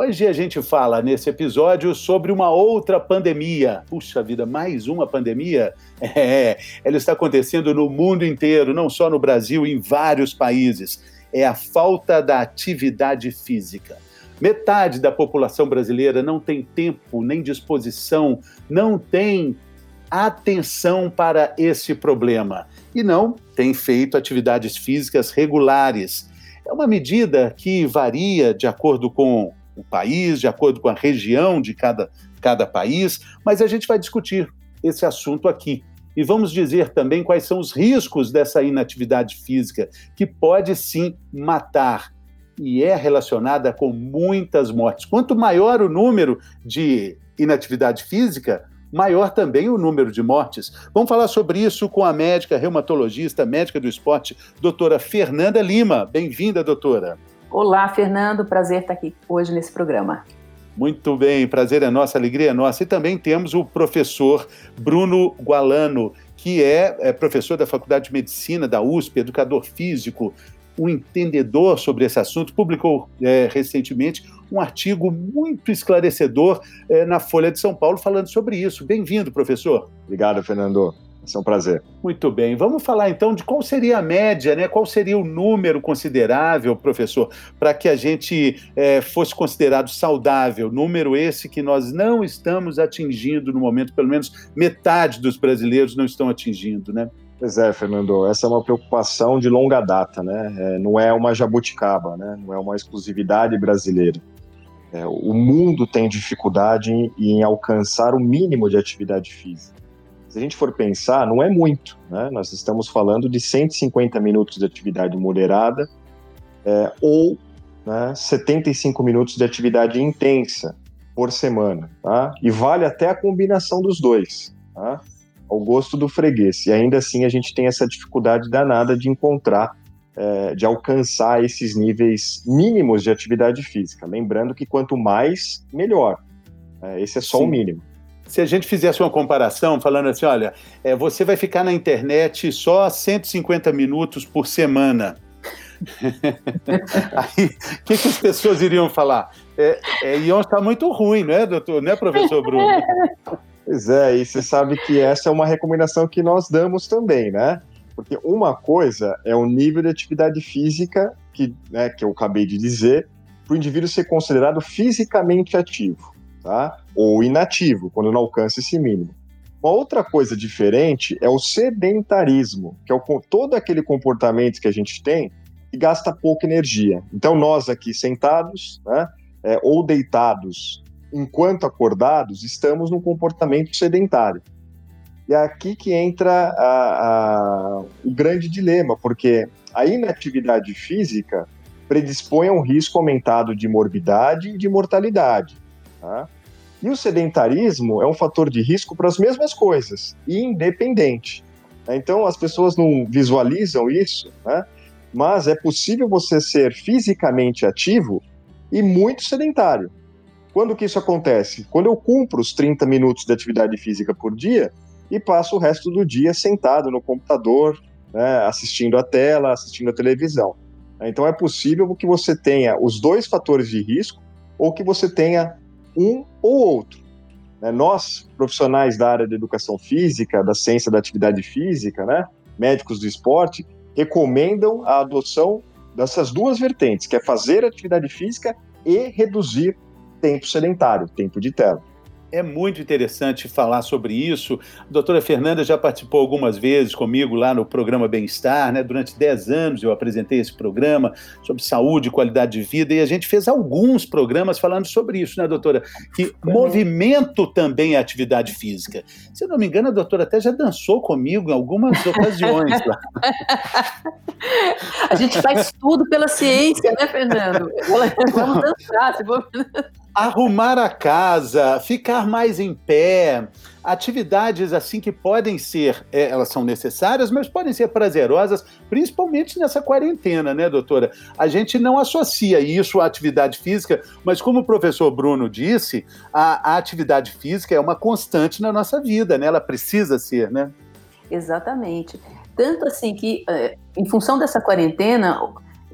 Hoje a gente fala nesse episódio sobre uma outra pandemia. Puxa vida, mais uma pandemia? É, ela está acontecendo no mundo inteiro, não só no Brasil, em vários países. É a falta da atividade física. Metade da população brasileira não tem tempo nem disposição, não tem atenção para esse problema e não tem feito atividades físicas regulares. É uma medida que varia de acordo com o país, de acordo com a região de cada, cada país, mas a gente vai discutir esse assunto aqui. E vamos dizer também quais são os riscos dessa inatividade física, que pode sim matar e é relacionada com muitas mortes. Quanto maior o número de inatividade física, maior também o número de mortes. Vamos falar sobre isso com a médica reumatologista, médica do esporte, doutora Fernanda Lima. Bem-vinda, doutora. Olá, Fernando, prazer estar aqui hoje nesse programa. Muito bem, prazer é nossa, alegria é nossa. E também temos o professor Bruno Gualano, que é, é professor da Faculdade de Medicina da USP, educador físico, um entendedor sobre esse assunto, publicou é, recentemente um artigo muito esclarecedor é, na Folha de São Paulo falando sobre isso. Bem-vindo, professor. Obrigado, Fernando. É um prazer. Muito bem. Vamos falar então de qual seria a média, né? Qual seria o número considerável, professor, para que a gente é, fosse considerado saudável? Número esse que nós não estamos atingindo no momento, pelo menos metade dos brasileiros não estão atingindo, né? Pois é, Fernando, essa é uma preocupação de longa data, né? É, não é uma jabuticaba, né? Não é uma exclusividade brasileira. É, o mundo tem dificuldade em, em alcançar o mínimo de atividade física se a gente for pensar, não é muito. Né? Nós estamos falando de 150 minutos de atividade moderada é, ou né, 75 minutos de atividade intensa por semana. Tá? E vale até a combinação dos dois, tá? ao gosto do freguês. E ainda assim a gente tem essa dificuldade danada de encontrar, é, de alcançar esses níveis mínimos de atividade física. Lembrando que quanto mais, melhor. É, esse é só Sim. o mínimo se a gente fizesse uma comparação, falando assim, olha, é, você vai ficar na internet só 150 minutos por semana. Aí, o que, que, as pessoas iriam falar? É, é, iam estar muito ruim, não é, doutor? Não é, professor Bruno? Pois é, e você sabe que essa é uma recomendação que nós damos também, né? Porque uma coisa é o nível de atividade física, que, né, que eu acabei de dizer, para o indivíduo ser considerado fisicamente ativo tá? ou inativo, quando não alcança esse mínimo. Uma outra coisa diferente é o sedentarismo, que é o, todo aquele comportamento que a gente tem que gasta pouca energia. Então, nós aqui sentados né, é, ou deitados enquanto acordados, estamos num comportamento sedentário. E é aqui que entra a, a, o grande dilema, porque a inatividade física predispõe a um risco aumentado de morbidade e de mortalidade. Tá? E o sedentarismo é um fator de risco para as mesmas coisas, independente. Então as pessoas não visualizam isso, né? mas é possível você ser fisicamente ativo e muito sedentário. Quando que isso acontece? Quando eu cumpro os 30 minutos de atividade física por dia e passo o resto do dia sentado no computador, né, assistindo a tela, assistindo a televisão. Então é possível que você tenha os dois fatores de risco ou que você tenha um ou outro. Né? Nós, profissionais da área da educação física, da ciência da atividade física, né? médicos do esporte, recomendam a adoção dessas duas vertentes, que é fazer atividade física e reduzir tempo sedentário, tempo de tela. É muito interessante falar sobre isso. A doutora Fernanda já participou algumas vezes comigo lá no programa Bem-Estar, né? Durante 10 anos eu apresentei esse programa sobre saúde e qualidade de vida, e a gente fez alguns programas falando sobre isso, né, doutora? Que movimento também é atividade física. Se eu não me engano, a doutora até já dançou comigo em algumas ocasiões lá. A gente faz tudo pela ciência, né, Fernando? Vamos dançar, se for... Arrumar a casa, ficar mais em pé, atividades assim que podem ser, é, elas são necessárias, mas podem ser prazerosas, principalmente nessa quarentena, né, doutora? A gente não associa isso à atividade física, mas como o professor Bruno disse, a, a atividade física é uma constante na nossa vida, né? Ela precisa ser, né? Exatamente. Tanto assim que, é, em função dessa quarentena,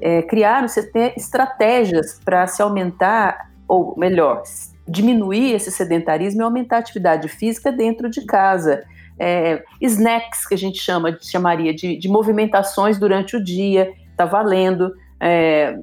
é, criaram-se estratégias para se aumentar, ou melhor, diminuir esse sedentarismo e aumentar a atividade física dentro de casa. É, snacks, que a gente chama, chamaria de, de movimentações durante o dia, está valendo. É,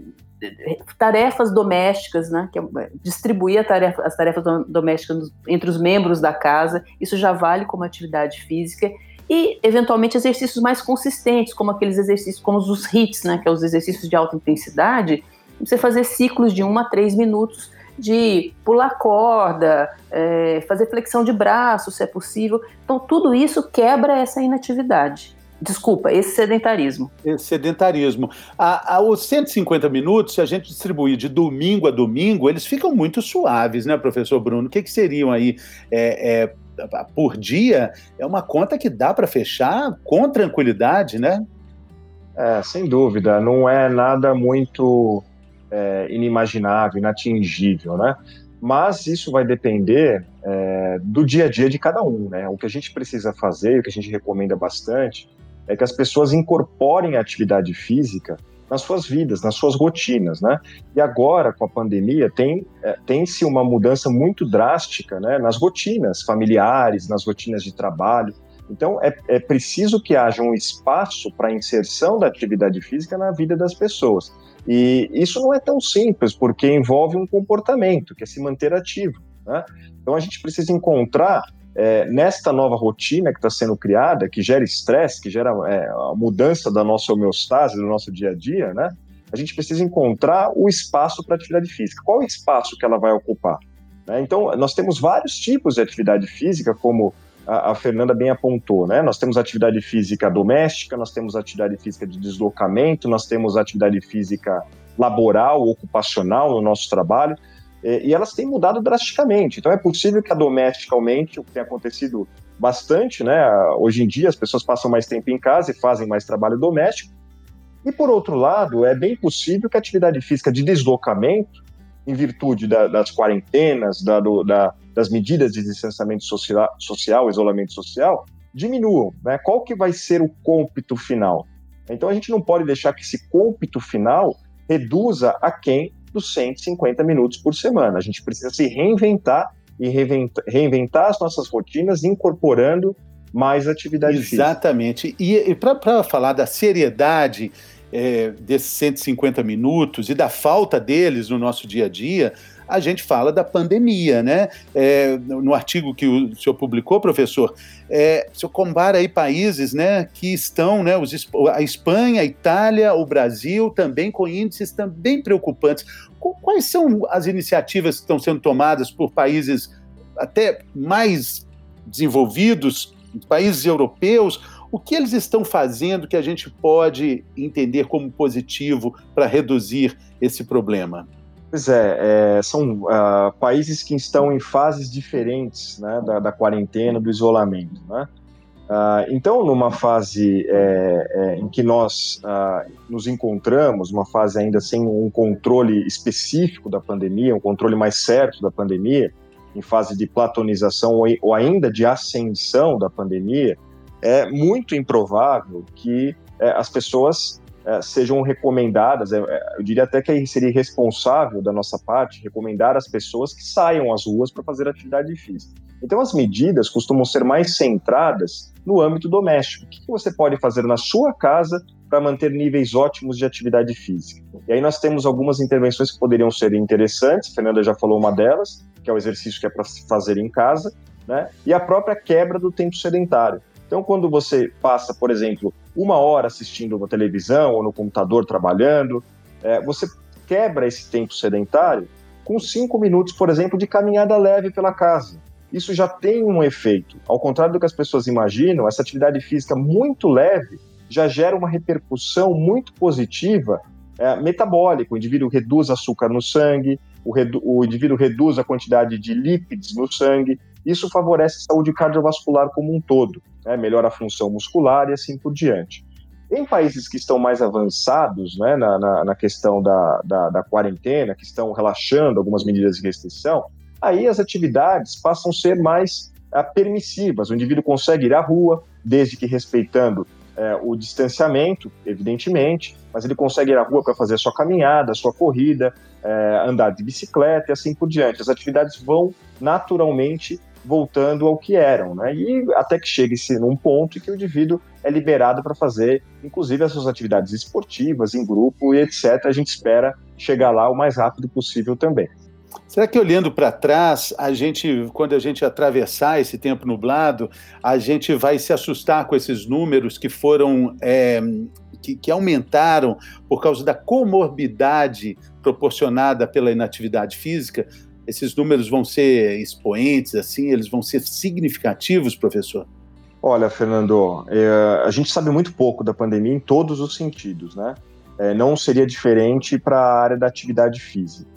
tarefas domésticas, né, que é, distribuir tarefa, as tarefas domésticas entre os membros da casa, isso já vale como atividade física e eventualmente exercícios mais consistentes, como aqueles exercícios, como os HIITs, né, que é os exercícios de alta intensidade, você fazer ciclos de 1 a 3 minutos de pular corda, é, fazer flexão de braço, se é possível. Então, tudo isso quebra essa inatividade. Desculpa, esse sedentarismo. Esse sedentarismo. A, a, os 150 minutos, se a gente distribuir de domingo a domingo, eles ficam muito suaves, né, professor Bruno? O que, que seriam aí é, é, por dia, é uma conta que dá para fechar com tranquilidade, né? É, sem dúvida, não é nada muito é, inimaginável, inatingível, né? Mas isso vai depender é, do dia a dia de cada um, né? O que a gente precisa fazer, o que a gente recomenda bastante, é que as pessoas incorporem a atividade física nas suas vidas, nas suas rotinas, né? E agora, com a pandemia, tem, é, tem-se uma mudança muito drástica né, nas rotinas familiares, nas rotinas de trabalho. Então, é, é preciso que haja um espaço para a inserção da atividade física na vida das pessoas. E isso não é tão simples, porque envolve um comportamento, que é se manter ativo. Né? Então, a gente precisa encontrar é, nesta nova rotina que está sendo criada, que gera estresse, que gera é, a mudança da nossa homeostase, do nosso dia a dia, né? A gente precisa encontrar o espaço para atividade física. Qual é o espaço que ela vai ocupar? Né? Então, nós temos vários tipos de atividade física, como a, a, Fernanda bem apontou, né? Nós temos atividade física doméstica, nós temos atividade física de deslocamento, nós temos atividade física laboral, ocupacional no nosso trabalho. E elas têm mudado drasticamente. Então é possível que a doméstica aumente, o que tem acontecido bastante, né? Hoje em dia as pessoas passam mais tempo em casa e fazem mais trabalho doméstico. E por outro lado, é bem possível que a atividade física de deslocamento, em virtude da, das quarentenas, da, do, da, das medidas de distanciamento social, social, isolamento social, diminuam. Né? Qual que vai ser o cômpito final? Então a gente não pode deixar que esse cômpito final reduza a quem dos 150 minutos por semana. A gente precisa se reinventar e reinventar, reinventar as nossas rotinas, incorporando mais atividade Exatamente. física. Exatamente. E, e para falar da seriedade é, desses 150 minutos e da falta deles no nosso dia a dia, a gente fala da pandemia, né? É, no artigo que o senhor publicou, professor, é, o senhor compara aí países né, que estão, né, os, a Espanha, a Itália, o Brasil, também com índices também preocupantes. Quais são as iniciativas que estão sendo tomadas por países até mais desenvolvidos, países europeus, o que eles estão fazendo que a gente pode entender como positivo para reduzir esse problema? Pois é, é são uh, países que estão em fases diferentes né, da, da, quarentena, do isolamento. Né? Uh, então, numa fase é, é, em que nós uh, nos encontramos, uma fase ainda sem um controle específico da pandemia, um controle mais certo da pandemia, em fase de platonização ou, ou ainda de ascensão da pandemia, é muito improvável que é, as pessoas é, sejam recomendadas. É, é, eu diria até que seria irresponsável da nossa parte recomendar às pessoas que saiam às ruas para fazer atividade física. Então, as medidas costumam ser mais centradas no âmbito doméstico. O que você pode fazer na sua casa para manter níveis ótimos de atividade física? E aí nós temos algumas intervenções que poderiam ser interessantes. A Fernanda já falou uma delas, que é o exercício que é para fazer em casa, né? E a própria quebra do tempo sedentário. Então, quando você passa, por exemplo, uma hora assistindo uma televisão ou no computador trabalhando, é, você quebra esse tempo sedentário com cinco minutos, por exemplo, de caminhada leve pela casa. Isso já tem um efeito. Ao contrário do que as pessoas imaginam, essa atividade física muito leve já gera uma repercussão muito positiva é, metabólica. O indivíduo reduz açúcar no sangue, o, redu o indivíduo reduz a quantidade de lípidos no sangue. Isso favorece a saúde cardiovascular como um todo, né? melhora a função muscular e assim por diante. Em países que estão mais avançados né, na, na, na questão da, da, da, quarentena, que estão relaxando algumas medidas de restrição, aí as atividades passam a ser mais uh, permissivas. O indivíduo consegue ir à rua, desde que respeitando uh, o distanciamento, evidentemente, mas ele consegue ir à rua para fazer a sua caminhada, a sua corrida, uh, andar de bicicleta e assim por diante. As atividades vão naturalmente voltando ao que eram, né? E até que chegue-se num ponto em que o indivíduo é liberado para fazer, inclusive, as suas atividades esportivas, em grupo e etc. A gente espera chegar lá o mais rápido possível também. Será que olhando para trás, a gente, quando a gente atravessar esse tempo nublado, a gente vai se assustar com esses números que foram é, que, que, aumentaram por causa da comorbidade proporcionada pela inatividade física? Esses números vão ser expoentes, assim, eles vão ser significativos, professor? Olha, Fernando, é, a gente sabe muito pouco da pandemia em todos os sentidos, né? É, não seria diferente para a área da atividade física.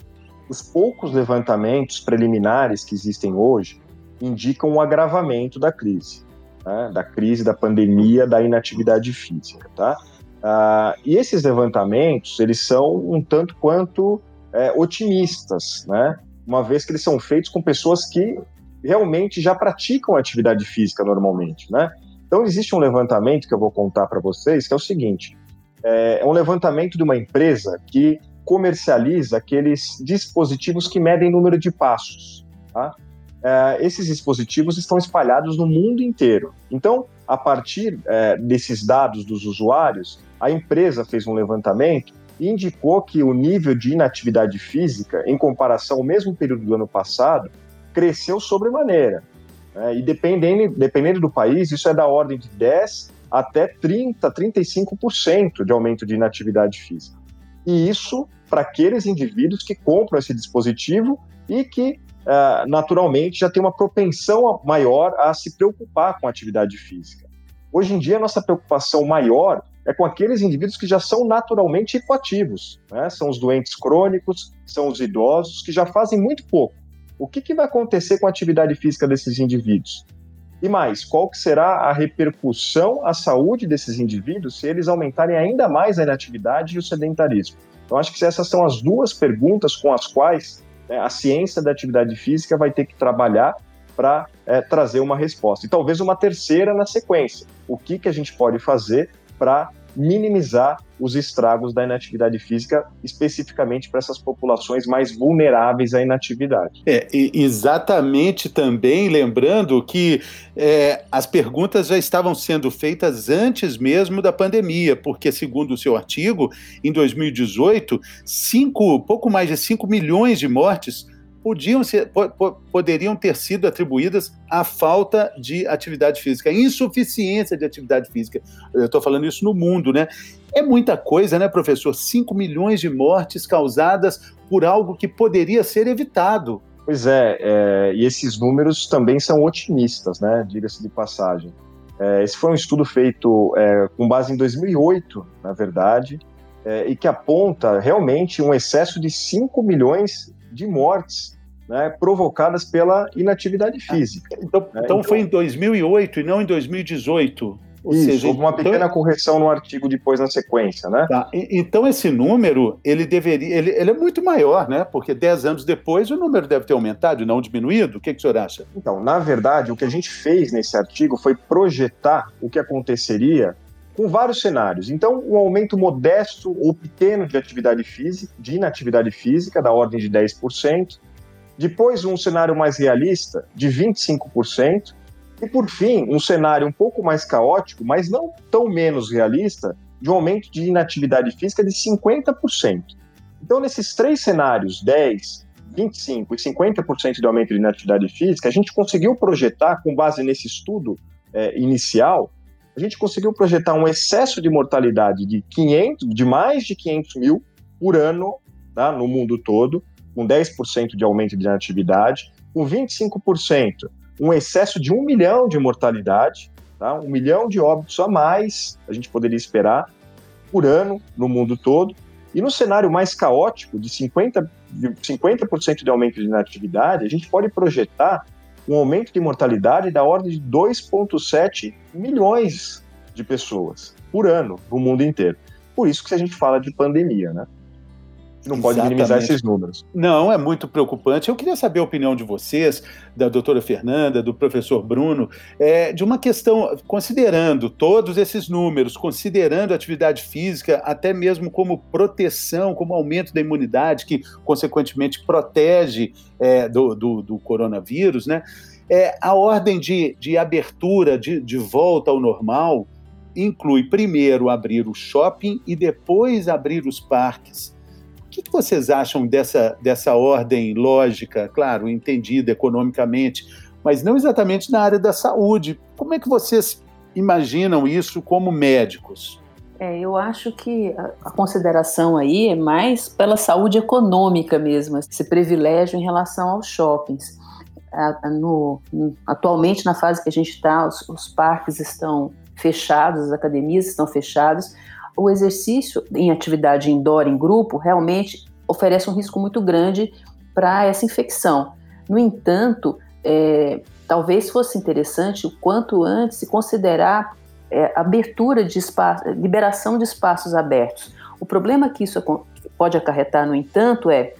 Os poucos levantamentos preliminares que existem hoje indicam um agravamento da crise, né? da crise da pandemia da inatividade física, tá? Ah, e esses levantamentos, eles são um tanto quanto é, otimistas, né? Uma vez que eles são feitos com pessoas que realmente já praticam atividade física normalmente, né? Então existe um levantamento que eu vou contar para vocês que é o seguinte: é, é um levantamento de uma empresa que comercializa aqueles dispositivos que medem número de passos. Tá? É, esses dispositivos estão espalhados no mundo inteiro. Então, a partir é, desses dados dos usuários, a empresa fez um levantamento indicou que o nível de inatividade física, em comparação ao mesmo período do ano passado, cresceu sobremaneira. É, e dependendo, dependendo do país, isso é da ordem de 10 até 30, 35% de aumento de inatividade física. E isso para aqueles indivíduos que compram esse dispositivo e que, uh, naturalmente, já tem uma propensão maior a se preocupar com a atividade física. Hoje em dia, a nossa preocupação maior é com aqueles indivíduos que já são naturalmente hipoativos, né? são os doentes crônicos, são os idosos, que já fazem muito pouco o que, que vai acontecer com a atividade física desses indivíduos? E mais, qual que será a repercussão à saúde desses indivíduos se eles aumentarem ainda mais a inatividade e o sedentarismo? Então, acho que essas são as duas perguntas com as quais né, a ciência da atividade física vai ter que trabalhar para é, trazer uma resposta. E talvez uma terceira na sequência. O que, que a gente pode fazer para minimizar os estragos da inatividade física, especificamente para essas populações mais vulneráveis à inatividade. É, exatamente também lembrando que é, as perguntas já estavam sendo feitas antes mesmo da pandemia, porque, segundo o seu artigo, em 2018, cinco, pouco mais de 5 milhões de mortes podiam ser, po, poderiam ter sido atribuídas à falta de atividade física, insuficiência de atividade física. Eu estou falando isso no mundo, né? É muita coisa, né, professor? 5 milhões de mortes causadas por algo que poderia ser evitado. Pois é, é e esses números também são otimistas, né? Diga-se de passagem. É, esse foi um estudo feito é, com base em 2008, na verdade, é, e que aponta realmente um excesso de 5 milhões de mortes né, provocadas pela inatividade física. Então, né? então, então, foi em 2008 e não em 2018. Ou Isso, seja, houve uma então pequena então, correção no artigo depois na sequência, né? Tá. Então esse número, ele deveria, ele, ele, é muito maior, né? Porque 10 anos depois o número deve ter aumentado e não diminuído. O que, que o senhor acha? Então, na verdade, o que a gente fez nesse artigo foi projetar o que aconteceria com vários cenários. Então, um aumento modesto ou pequeno de atividade física, de inatividade física, da ordem de 10%, depois, um cenário mais realista, de 25%. E, por fim, um cenário um pouco mais caótico, mas não tão menos realista, de um aumento de inatividade física de 50%. Então, nesses três cenários, 10, 25 e 50% de aumento de inatividade física, a gente conseguiu projetar, com base nesse estudo é, inicial, a gente conseguiu projetar um excesso de mortalidade de 500, de mais de 500 mil por ano tá, no mundo todo, com 10% de aumento de natividade, com 25%, um excesso de 1 milhão de mortalidade, Tá? Um milhão de óbitos a mais a gente poderia esperar por ano no mundo todo. E no cenário mais caótico, de 50%, de 50 de aumento de inatividade, a gente pode projetar um aumento de mortalidade da ordem de 2,7 milhões de pessoas por ano no mundo inteiro. Por isso que a gente fala de pandemia, né? Não pode Exatamente. minimizar esses números. Não, é muito preocupante. Eu queria saber a opinião de vocês, da doutora Fernanda, do professor Bruno, é, de uma questão, considerando todos esses números, considerando a atividade física, até mesmo como proteção, como aumento da imunidade, que consequentemente protege é, do, do, do, coronavírus, né? É, a ordem de, de abertura, de, de volta ao normal, inclui primeiro abrir o shopping e depois abrir os parques que, vocês acham dessa, dessa ordem lógica, claro, entendida economicamente, mas não exatamente na área da saúde? Como é que vocês imaginam isso como médicos? É, eu acho que a, consideração aí é mais pela saúde econômica mesmo, esse privilégio em relação aos shoppings. No, atualmente, na fase que a gente está, os, os parques estão fechados, as academias estão fechadas, o exercício em atividade indoor, em grupo, realmente oferece um risco muito grande para essa infecção. No entanto, é, talvez fosse interessante o quanto antes se considerar é, abertura de espaço, liberação de espaços abertos. O problema que isso pode acarretar, no entanto, é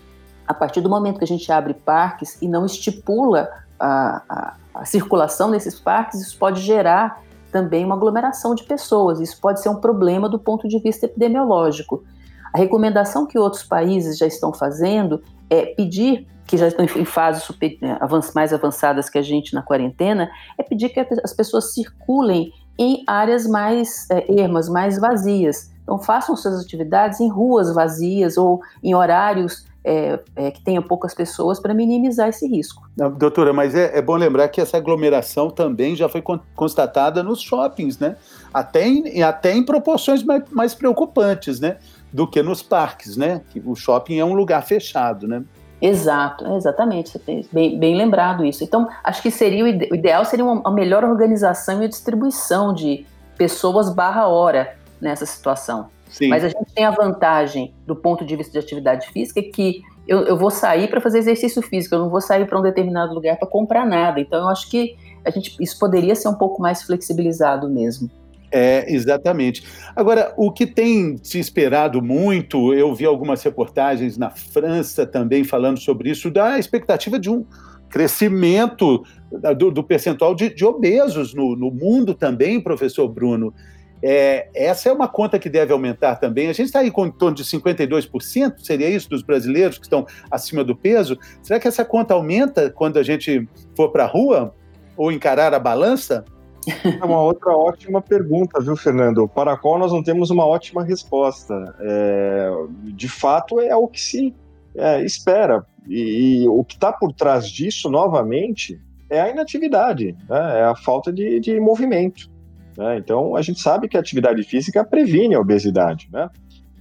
a partir do momento que a gente abre parques e não estipula a, a, a circulação nesses parques, isso pode gerar também uma aglomeração de pessoas. Isso pode ser um problema do ponto de vista epidemiológico. A recomendação que outros países já estão fazendo é pedir, que já estão em fases super, né, mais avançadas que a gente na quarentena, é pedir que as pessoas circulem em áreas mais é, ermas, mais vazias. Então, façam suas atividades em ruas vazias ou em horários é, é, que tenha poucas pessoas para minimizar esse risco. Não, doutora, mas é, é, bom lembrar que essa aglomeração também já foi constatada nos shoppings, né? Até em, até em proporções mais, mais preocupantes, né? Do que nos parques, né? Que o shopping é um lugar fechado, né? Exato, exatamente, bem, bem lembrado isso. Então, acho que seria o, ide o ideal seria uma, uma melhor organização e distribuição de pessoas barra hora nessa situação. Sim. Mas a gente tem a vantagem, do ponto de vista de atividade física, que eu, eu vou sair para fazer exercício físico, eu não vou sair para um determinado lugar para comprar nada. Então, eu acho que a gente, isso poderia ser um pouco mais flexibilizado mesmo. É, exatamente. Agora, o que tem se esperado muito, eu vi algumas reportagens na França também falando sobre isso, da expectativa de um crescimento do, do percentual de, de obesos no, no, mundo também, professor Bruno. É, essa é uma conta que deve aumentar também. A gente está aí com em torno de 52%, seria isso, dos brasileiros que estão acima do peso. Será que essa conta aumenta quando a gente for para a rua ou encarar a balança? É uma outra ótima pergunta, viu, Fernando? Para a qual nós não temos uma ótima resposta. É, de fato, é o que se é, espera. E, e, o que está por trás disso, novamente, é a inatividade, né? é a falta de, de movimento. Né? Então, a gente sabe que a atividade física previne a obesidade. Né?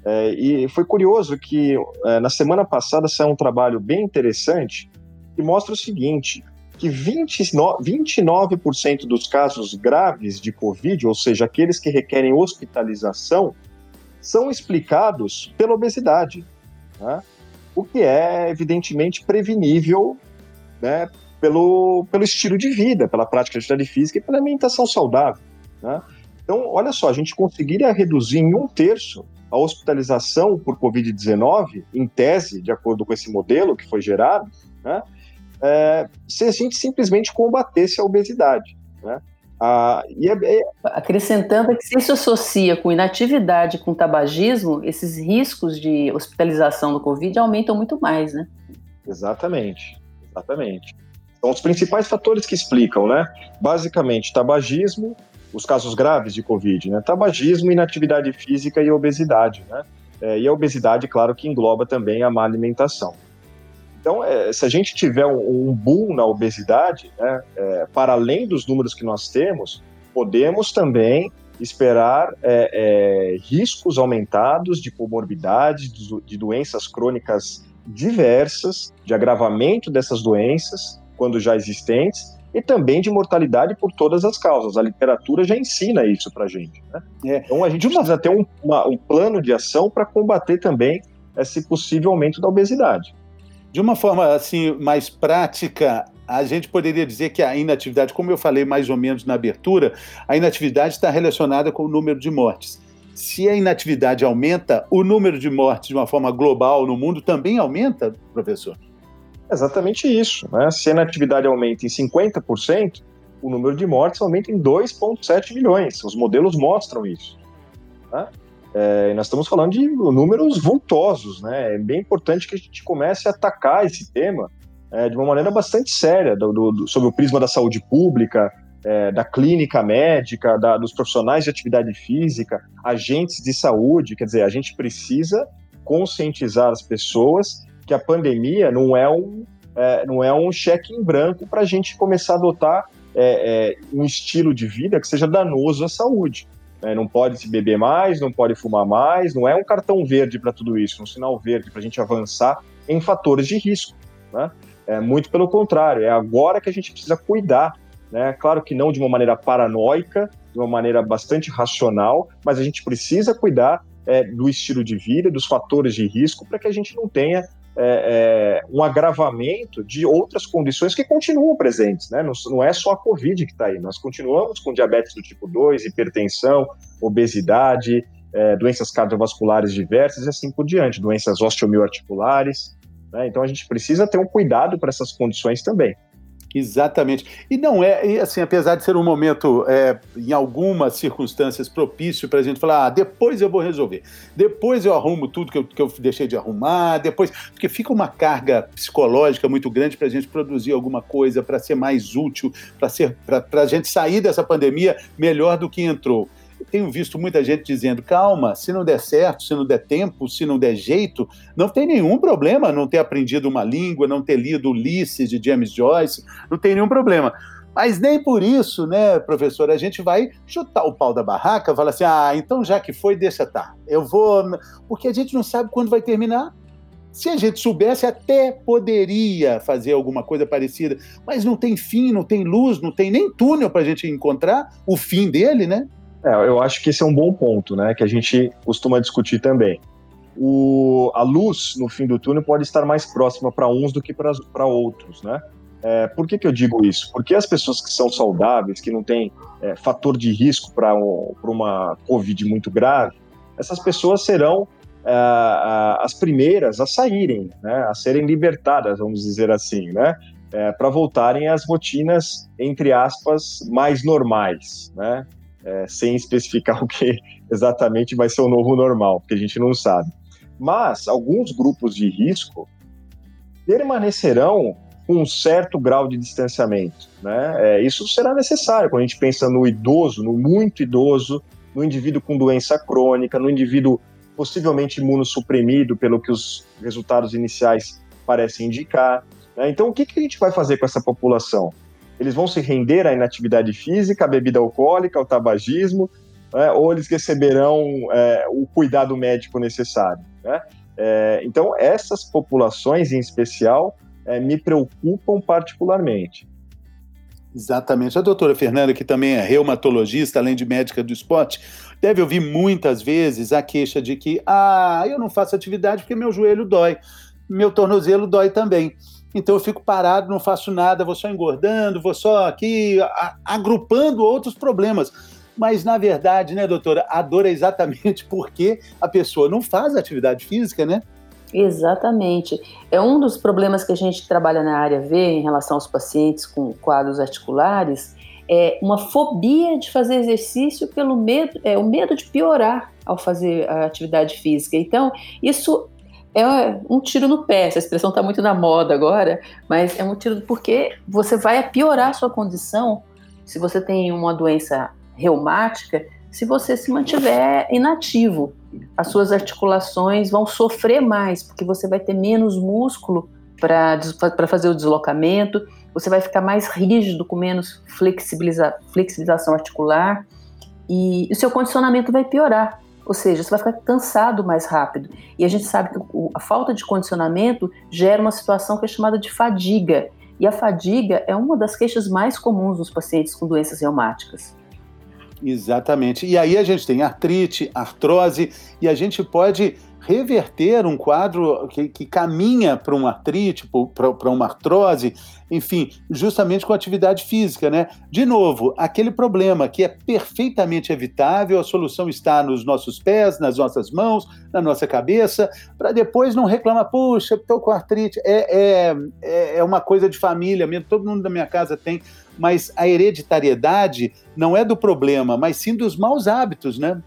É, e foi curioso que é, na semana passada saiu um trabalho bem interessante que mostra o seguinte: que 29%, 29 dos casos graves de Covid, ou seja, aqueles que requerem hospitalização, são explicados pela obesidade. Né? O que é, evidentemente, prevenível né, pelo, pelo estilo de vida, pela prática de atividade física e pela alimentação saudável. Né? Então, olha só, a gente conseguiria reduzir em um terço a hospitalização por Covid-19, em tese, de acordo com esse modelo que foi gerado, né? É, se a gente simplesmente combatesse a obesidade. Né? Ah, e é, é... Acrescentando que se isso associa com inatividade, com tabagismo, esses riscos de hospitalização do Covid aumentam muito mais, né? Exatamente, exatamente. São os principais fatores que explicam, né? Basicamente, tabagismo, os casos graves de Covid, né? Tabagismo, inatividade física e obesidade, né? É, e a obesidade, claro, que engloba também a má alimentação. Então, é, se a gente tiver um, um boom na obesidade, né, é, para além dos números que nós temos, podemos também esperar é, é, riscos aumentados de comorbidade, de, de doenças crônicas diversas, de agravamento dessas doenças, quando já existentes, e também de mortalidade por todas as causas. A literatura já ensina isso para a gente. Né? É. Então a gente precisa ter um, uma, um plano de ação para combater também esse possível aumento da obesidade. De uma forma assim mais prática, a gente poderia dizer que a inatividade, como eu falei mais ou menos na abertura, a inatividade está relacionada com o número de mortes. Se a inatividade aumenta, o número de mortes de uma forma global no mundo também aumenta, professor? Exatamente isso. Né? Se a inatividade aumenta em 50%, o número de mortes aumenta em 2,7 milhões. Os modelos mostram isso. Né? É, nós estamos falando de números vultosos, né? É bem importante que a gente comece a atacar esse tema é, de uma maneira bastante séria, do, do, sobre o prisma da saúde pública, é, da clínica médica, da, dos profissionais de atividade física, agentes de saúde. Quer dizer, a gente precisa conscientizar as pessoas que a pandemia não é um, é, não é um cheque em branco para a gente começar a adotar é, é, um estilo de vida que seja danoso à saúde. Né? Não pode se beber mais, não pode fumar mais, não é um cartão verde para tudo isso, um sinal verde para a gente avançar em fatores de risco. Né? É, muito pelo contrário, é agora que a gente precisa cuidar. Né? Claro que não de uma maneira paranoica, de uma maneira bastante racional, mas a gente precisa cuidar é, do estilo de vida, dos fatores de risco, para que a gente não tenha é, é, um agravamento de outras condições que continuam presentes, né? Não, não é só a Covid que está aí, nós continuamos com diabetes do tipo 2, hipertensão, obesidade, é, doenças cardiovasculares diversas e assim por diante, doenças osteomioarticulares. Né? Então a gente precisa ter um cuidado para essas condições também. Exatamente. E não é, assim, apesar de ser um momento, é, em algumas circunstâncias, propício para a gente falar, ah, depois eu vou resolver, depois eu arrumo tudo que eu, que eu deixei de arrumar, depois. Porque fica uma carga psicológica muito grande para a gente produzir alguma coisa, para ser mais útil, para a gente sair dessa pandemia melhor do que entrou tenho visto muita gente dizendo: calma, se não der certo, se não der tempo, se não der jeito, não tem nenhum problema não ter aprendido uma língua, não ter lido Ulisses de James Joyce, não tem nenhum problema. Mas nem por isso, né, professor, a gente vai chutar o pau da barraca, falar assim: ah, então já que foi, deixa estar. Tá. Eu vou. Porque a gente não sabe quando vai terminar. Se a gente soubesse, até poderia fazer alguma coisa parecida, mas não tem fim, não tem luz, não tem nem túnel para a gente encontrar o fim dele, né? É, eu acho que esse é um bom ponto, né? Que a gente costuma discutir também. O, a luz no fim do túnel pode estar mais próxima para uns do que para outros, né? É, por que, que eu digo isso? Porque as pessoas que são saudáveis, que não têm é, fator de risco para um, uma Covid muito grave, essas pessoas serão é, as primeiras a saírem, né, a serem libertadas, vamos dizer assim, né, é, para voltarem às rotinas, entre aspas, mais normais. Né? É, sem especificar o que exatamente vai ser o novo normal, porque a gente não sabe. Mas alguns grupos de risco permanecerão com um certo grau de distanciamento. Né? É, isso será necessário quando a gente pensa no idoso, no muito idoso, no indivíduo com doença crônica, no indivíduo possivelmente imunossuprimido, pelo que os resultados iniciais parecem indicar. Né? Então, o que, que a gente vai fazer com essa população? Eles vão se render à inatividade física, à bebida alcoólica, ao tabagismo, né, ou eles receberão é, o cuidado médico necessário. Né? É, então, essas populações em especial é, me preocupam particularmente. Exatamente. A doutora Fernanda, que também é reumatologista, além de médica do esporte, deve ouvir muitas vezes a queixa de que, ah, eu não faço atividade porque meu joelho dói, meu tornozelo dói também então eu fico parado, não faço nada, vou só engordando, vou só aqui agrupando outros problemas. Mas, na verdade, né, doutora, a dor é exatamente porque a pessoa não faz atividade física, né? Exatamente. É um dos problemas que a gente trabalha na área V em relação aos pacientes com quadros articulares, é uma fobia de fazer exercício pelo medo, é o medo de piorar ao fazer a atividade física. Então, isso é um tiro no pé. Essa expressão está muito na moda agora, mas é um tiro porque você vai piorar a sua condição se você tem uma doença reumática, se você se mantiver inativo. As suas articulações vão sofrer mais, porque você vai ter menos músculo para fazer o deslocamento, você vai ficar mais rígido, com menos flexibiliza, flexibilização articular, e o seu condicionamento vai piorar. Ou seja, você vai ficar cansado mais rápido. E a gente sabe que a falta de condicionamento gera uma situação que é chamada de fadiga, E a fadiga é uma das queixas mais comuns nos pacientes com doenças reumáticas. Exatamente. E aí a gente tem artrite, artrose, e a gente pode reverter um quadro que, que caminha para uma artrite, para uma artrose, enfim, justamente com atividade física, né? De novo, aquele problema que é perfeitamente evitável, a solução está nos nossos pés, nas nossas mãos, na nossa cabeça, para depois não reclamar, puxa, estou com artrite. É, é, é uma coisa de família mesmo, todo mundo da minha casa tem, mas a hereditariedade não é do problema, mas sim dos maus hábitos, né?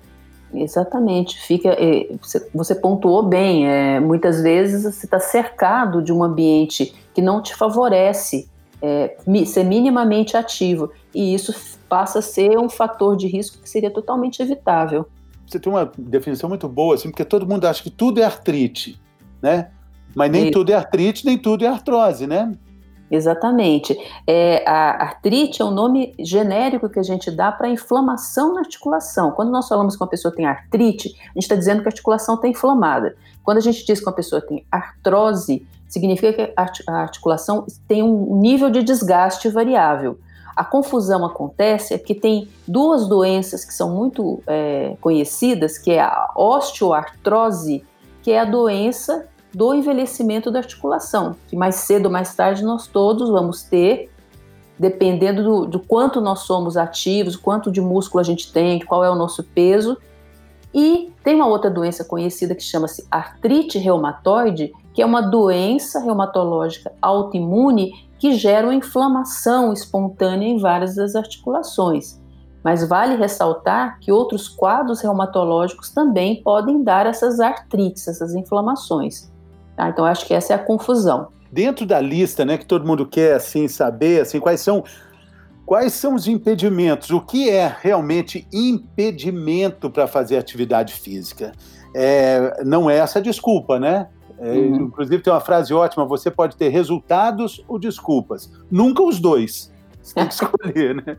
Exatamente, fica. É, você pontuou bem. É, muitas vezes você está cercado de um ambiente que não te favorece é, ser minimamente ativo e isso passa a ser um fator de risco que seria totalmente evitável. Você tem uma definição muito boa, assim, porque todo mundo acha que tudo é artrite, né? Mas nem tudo é artrite, nem tudo é artrose, né? Exatamente. É, a artrite é um nome genérico que a gente dá para inflamação na articulação. Quando nós falamos que uma pessoa tem artrite, a gente está dizendo que a articulação está inflamada. Quando a gente diz que uma pessoa tem artrose, significa que a articulação tem um nível de desgaste variável. A confusão acontece é que tem duas doenças que são muito é, conhecidas, que é a osteoartrose, que é a doença do envelhecimento da articulação, que mais cedo ou mais tarde nós todos vamos ter, dependendo do, do quanto nós somos ativos, quanto de músculo a gente tem, qual é o nosso peso. E tem uma outra doença conhecida que chama-se artrite reumatoide, que é uma doença reumatológica autoimune que gera uma inflamação espontânea em várias das articulações. Mas vale ressaltar que outros quadros reumatológicos também podem dar essas artrites, essas inflamações. Tá? Então, acho que essa é a confusão. Dentro da lista, né, que todo mundo quer assim saber, assim, quais são quais são os impedimentos? O que é realmente impedimento para fazer atividade física? É, não é essa desculpa, né? É, uhum. Inclusive tem uma frase ótima: você pode ter resultados ou desculpas, nunca os dois. Você tem que escolher, né?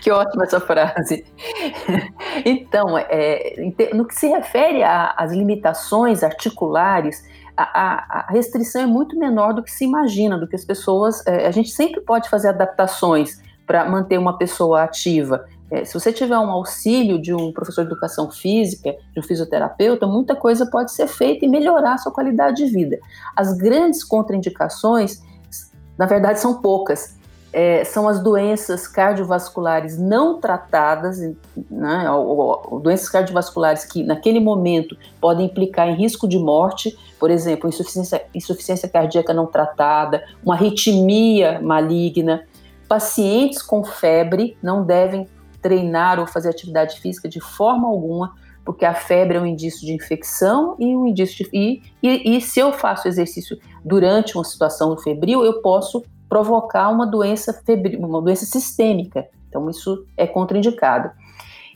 Que ótima essa frase. Então, é, no que se refere às limitações articulares, a, a, restrição é muito menor do que se imagina, do que as pessoas. É, a gente sempre pode fazer adaptações para manter uma pessoa ativa. É, se você tiver um auxílio de um professor de educação física, de um fisioterapeuta, muita coisa pode ser feita e melhorar a sua qualidade de vida. As grandes contraindicações, na verdade, são poucas é, são as doenças cardiovasculares não tratadas, né, ou, ou, doenças cardiovasculares que naquele momento podem implicar em risco de morte, por exemplo, insuficiência, insuficiência cardíaca não tratada, uma arritmia maligna. Pacientes com febre não devem treinar ou fazer atividade física de forma alguma, porque a febre é um indício de infecção e um indício de. E, e, e se eu faço exercício durante uma situação febril, eu posso provocar uma doença febril, uma doença sistêmica. Então, isso é contraindicado.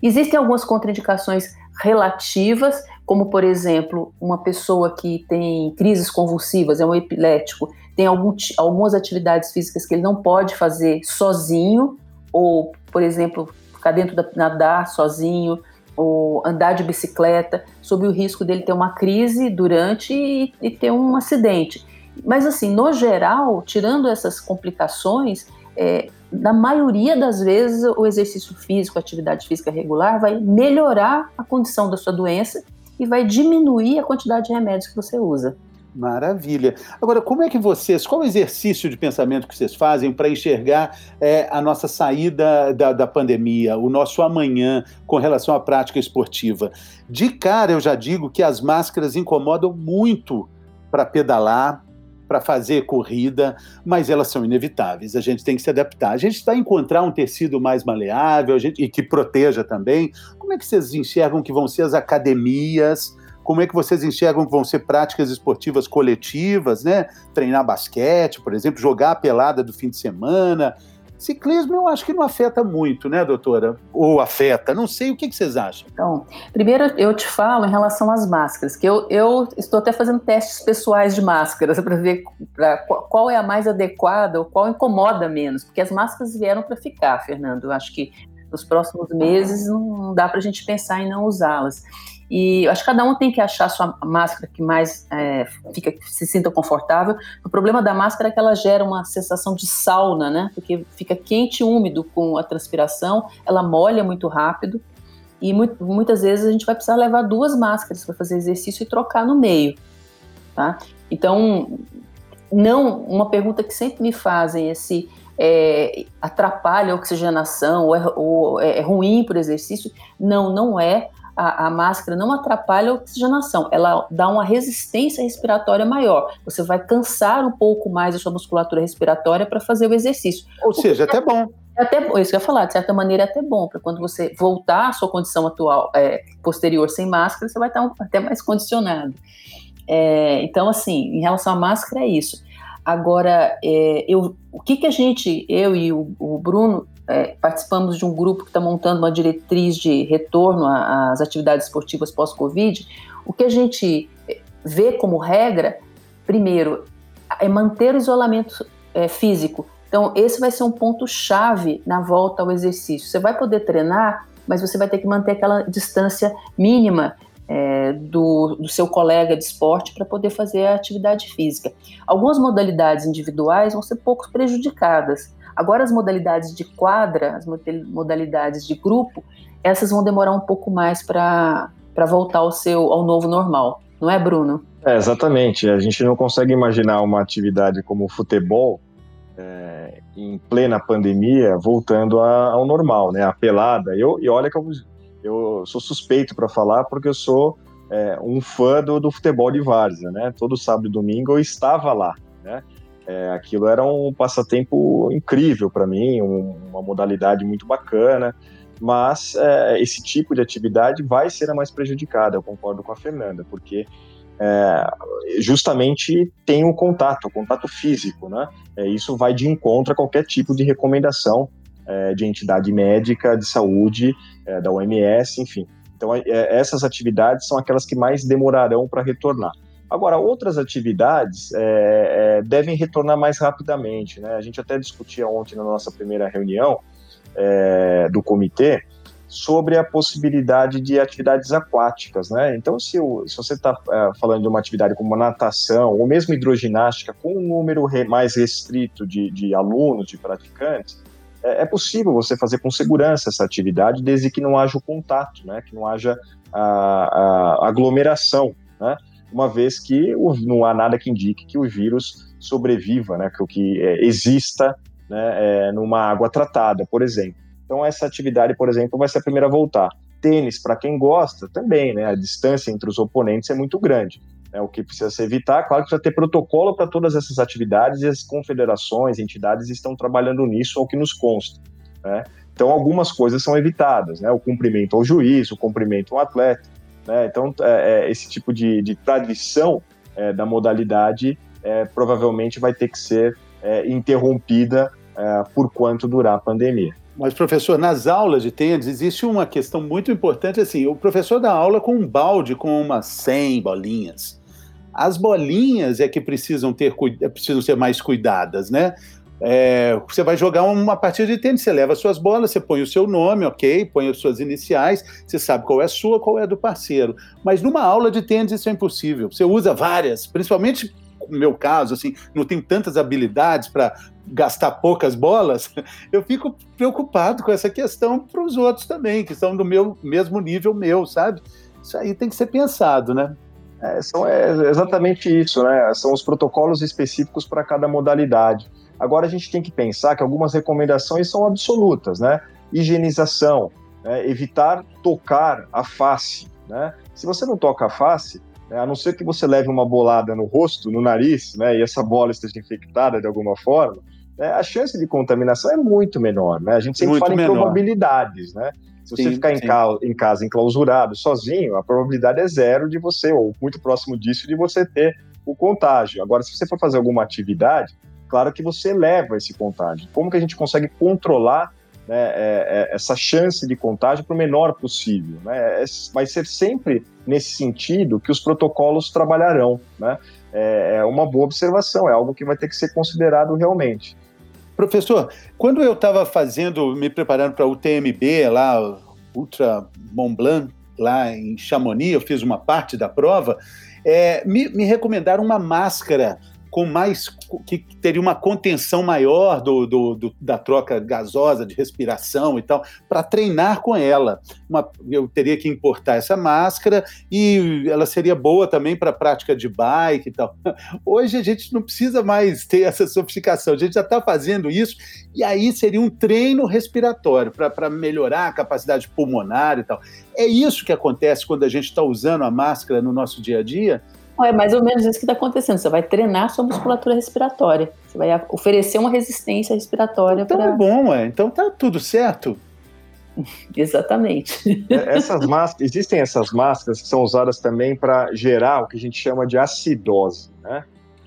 Existem algumas contraindicações relativas, como, por exemplo, uma pessoa que tem crises convulsivas, é um epilético, tem algum, algumas atividades físicas que ele não pode fazer sozinho, ou, por exemplo, ficar dentro da nadar sozinho, ou andar de bicicleta, sob o risco dele ter uma crise durante e, e ter um acidente. Mas, assim, no geral, tirando essas complicações, é, na maioria das vezes, o exercício físico, a atividade física regular, vai melhorar a condição da sua doença e vai diminuir a quantidade de remédios que você usa. Maravilha. Agora, como é que vocês, qual o exercício de pensamento que vocês fazem para enxergar é, a nossa saída da, da pandemia, o nosso amanhã com relação à prática esportiva? De cara, eu já digo que as máscaras incomodam muito para pedalar, para fazer corrida, mas elas são inevitáveis. A gente tem que se adaptar. A gente vai encontrar um tecido mais maleável gente, e que proteja também. Como é que vocês enxergam que vão ser as academias? Como é que vocês enxergam que vão ser práticas esportivas coletivas, né? Treinar basquete, por exemplo, jogar a pelada do fim de semana, Ciclismo eu acho que não afeta muito, né, doutora? Ou afeta, não sei, o que, que vocês acham? Então, primeiro eu te falo em relação às máscaras, que eu, eu estou até fazendo testes pessoais de máscaras para ver pra, qual é a mais adequada ou qual incomoda menos, porque as máscaras vieram para ficar, Fernando. Eu acho que nos próximos meses não dá para a gente pensar em não usá-las. E acho que cada um tem que achar a sua máscara que mais é, fica, se sinta confortável. O problema da máscara é que ela gera uma sensação de sauna, né? Porque fica quente e úmido com a transpiração, ela molha muito rápido. E muitas vezes a gente vai precisar levar duas máscaras para fazer exercício e trocar no meio, tá? Então, não, uma pergunta que sempre me fazem é se é, atrapalha a oxigenação ou é, ou é ruim para o exercício. Não, não é a, a, máscara não atrapalha a oxigenação, ela dá uma resistência respiratória maior. Você vai cansar um pouco mais a sua musculatura respiratória para fazer o exercício. Ou seja, é até bom. É até bom, isso que eu ia falar, de certa maneira é até bom, para quando você voltar à sua condição atual, é, posterior sem máscara, você vai estar um, até mais condicionado. É, então, assim, em relação à máscara, é isso. Agora, é, eu, o que, que a gente, eu e o, o Bruno, é, participamos de um grupo que está montando uma diretriz de retorno às atividades esportivas pós-Covid. O que a gente vê como regra, primeiro, é manter o isolamento é, físico. Então, esse vai ser um ponto-chave na volta ao exercício. Você vai poder treinar, mas você vai ter que manter aquela distância mínima é, do, do, seu colega de esporte para poder fazer a atividade física. Algumas modalidades individuais vão ser pouco prejudicadas, Agora, as modalidades de quadra, as modalidades de grupo, essas vão demorar um pouco mais para voltar ao seu ao novo normal, não é, Bruno? É, exatamente. A gente não consegue imaginar uma atividade como o futebol é, em plena pandemia voltando a, ao normal, né? A pelada. Eu, e olha que eu, eu sou suspeito para falar porque eu sou é, um fã do, do futebol de várzea, né? Todo sábado e domingo eu estava lá, né? É, aquilo era um passatempo incrível para mim, um, uma modalidade muito bacana, mas é, esse tipo de atividade vai ser a mais prejudicada, eu concordo com a Fernanda, porque é, justamente tem o contato, o contato físico, né? É, isso vai de encontro a qualquer tipo de recomendação é, de entidade médica, de saúde, é, da OMS, enfim. Então, essas atividades são aquelas que mais demorarão para retornar. Agora, outras atividades é, é, devem retornar mais rapidamente. Né? A gente até discutia ontem na nossa primeira reunião é, do comitê sobre a possibilidade de atividades aquáticas. Né? Então, se, o, se você está é, falando de uma atividade como natação ou mesmo hidroginástica, com um número re, mais restrito de, de alunos, de praticantes, é, é possível você fazer com segurança essa atividade, desde que não haja o contato, né? que não haja a, a aglomeração. Né? Uma vez que não há nada que indique que o vírus sobreviva, né, que o que é, exista né, é, numa água tratada, por exemplo. Então essa atividade, por exemplo, vai ser a primeira a voltar. Tênis, para quem gosta, também, né, a distância entre os oponentes é muito grande. Né, o que precisa se evitar, claro que precisa ter protocolo para todas essas atividades e as confederações, entidades estão trabalhando nisso, ao que nos consta. Né? Então algumas coisas são evitadas, né, o cumprimento ao juiz, o cumprimento ao atleta, né? Então, é, é, esse tipo de, de tradição é, da modalidade é, provavelmente vai ter que ser é, interrompida é, por quanto durar a pandemia. Mas, professor, nas aulas de tênis existe uma questão muito importante, assim, o professor dá aula com um balde com umas 100 bolinhas. As bolinhas é que precisam ter precisam ser mais cuidadas, né? É, você vai jogar uma partida de tênis, você leva suas bolas, você põe o seu nome, ok, põe as suas iniciais, você sabe qual é a sua, qual é a do parceiro. Mas numa aula de tênis isso é impossível. Você usa várias, principalmente no meu caso, assim, não tenho tantas habilidades para gastar poucas bolas, eu fico preocupado com essa questão para os outros também, que estão do meu mesmo nível meu, sabe? Isso aí tem que ser pensado, né? É, são é exatamente isso, né? São os protocolos específicos para cada modalidade. Agora a gente tem que pensar que algumas recomendações são absolutas, né? Higienização, né? evitar tocar a face, né? Se você não toca a face, né? a não ser que você leve uma bolada no rosto, no nariz, né? E essa bola esteja infectada de alguma forma, né? a chance de contaminação é muito menor, né? A gente sempre muito fala menor. em probabilidades, né? Se você sim, ficar em, ca em, casa enclausurado, sozinho, a probabilidade é zero de você, ou muito próximo disso, de você ter o contágio. Agora, se você for fazer alguma atividade, claro que você leva esse contágio. Como que a gente consegue controlar né, é, é, essa chance de contágio para o menor possível? Né? É, vai ser sempre nesse sentido que os protocolos trabalharão. Né? É, é uma boa observação, é algo que vai ter que ser considerado realmente. Professor, quando eu estava fazendo, me preparando para o UTMB lá, Ultra Mont Blanc, lá em Chamonix, eu fiz uma parte da prova, é, me, me recomendaram uma máscara com mais que teria uma contenção maior do, do, do da troca gasosa de respiração e tal, para treinar com ela. Uma, eu teria que importar essa máscara e ela seria boa também para prática de bike e tal. Hoje a gente não precisa mais ter essa sofisticação, a gente já está fazendo isso, e aí seria um treino respiratório para melhorar a capacidade pulmonar e tal. É isso que acontece quando a gente está usando a máscara no nosso dia a dia. É mais ou menos isso que está acontecendo. Você vai treinar sua musculatura respiratória. Você vai oferecer uma resistência respiratória. Então pra... é bom, ué. Então tá tudo certo. Exatamente. É, essas máscaras, existem essas máscaras que são usadas também para gerar o que a gente chama de acidose, né?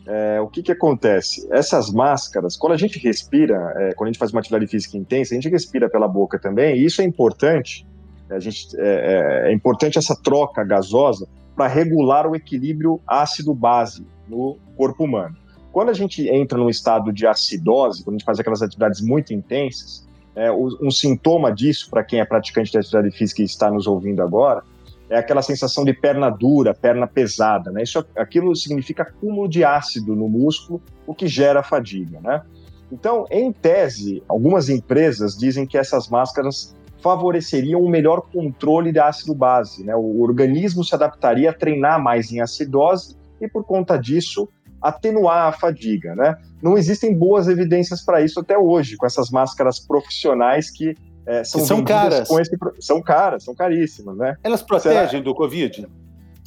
É, o que, que acontece? Essas máscaras, quando a gente respira, é, quando a gente faz uma atividade física intensa, a gente respira pela boca também, e isso é importante. A gente, é, é, é importante essa troca gasosa para regular o equilíbrio ácido-base no corpo humano. Quando a gente entra num estado de acidose, quando a gente faz aquelas atividades muito intensas, é, um sintoma disso, para quem é praticante de atividade física e está nos ouvindo agora, é aquela sensação de perna dura, perna pesada, né? Isso, aquilo significa acúmulo de ácido no músculo, o que gera fadiga, né? Então, em tese, algumas empresas dizem que essas máscaras favoreceriam um melhor controle de ácido base. Né? O organismo se adaptaria a treinar mais em acidose e, por conta disso, atenuar a fadiga. Né? Não existem boas evidências para isso até hoje, com essas máscaras profissionais que é, são, são caras. Com esse, são caras, são caríssimas. Né? Elas protegem Será... do Covid?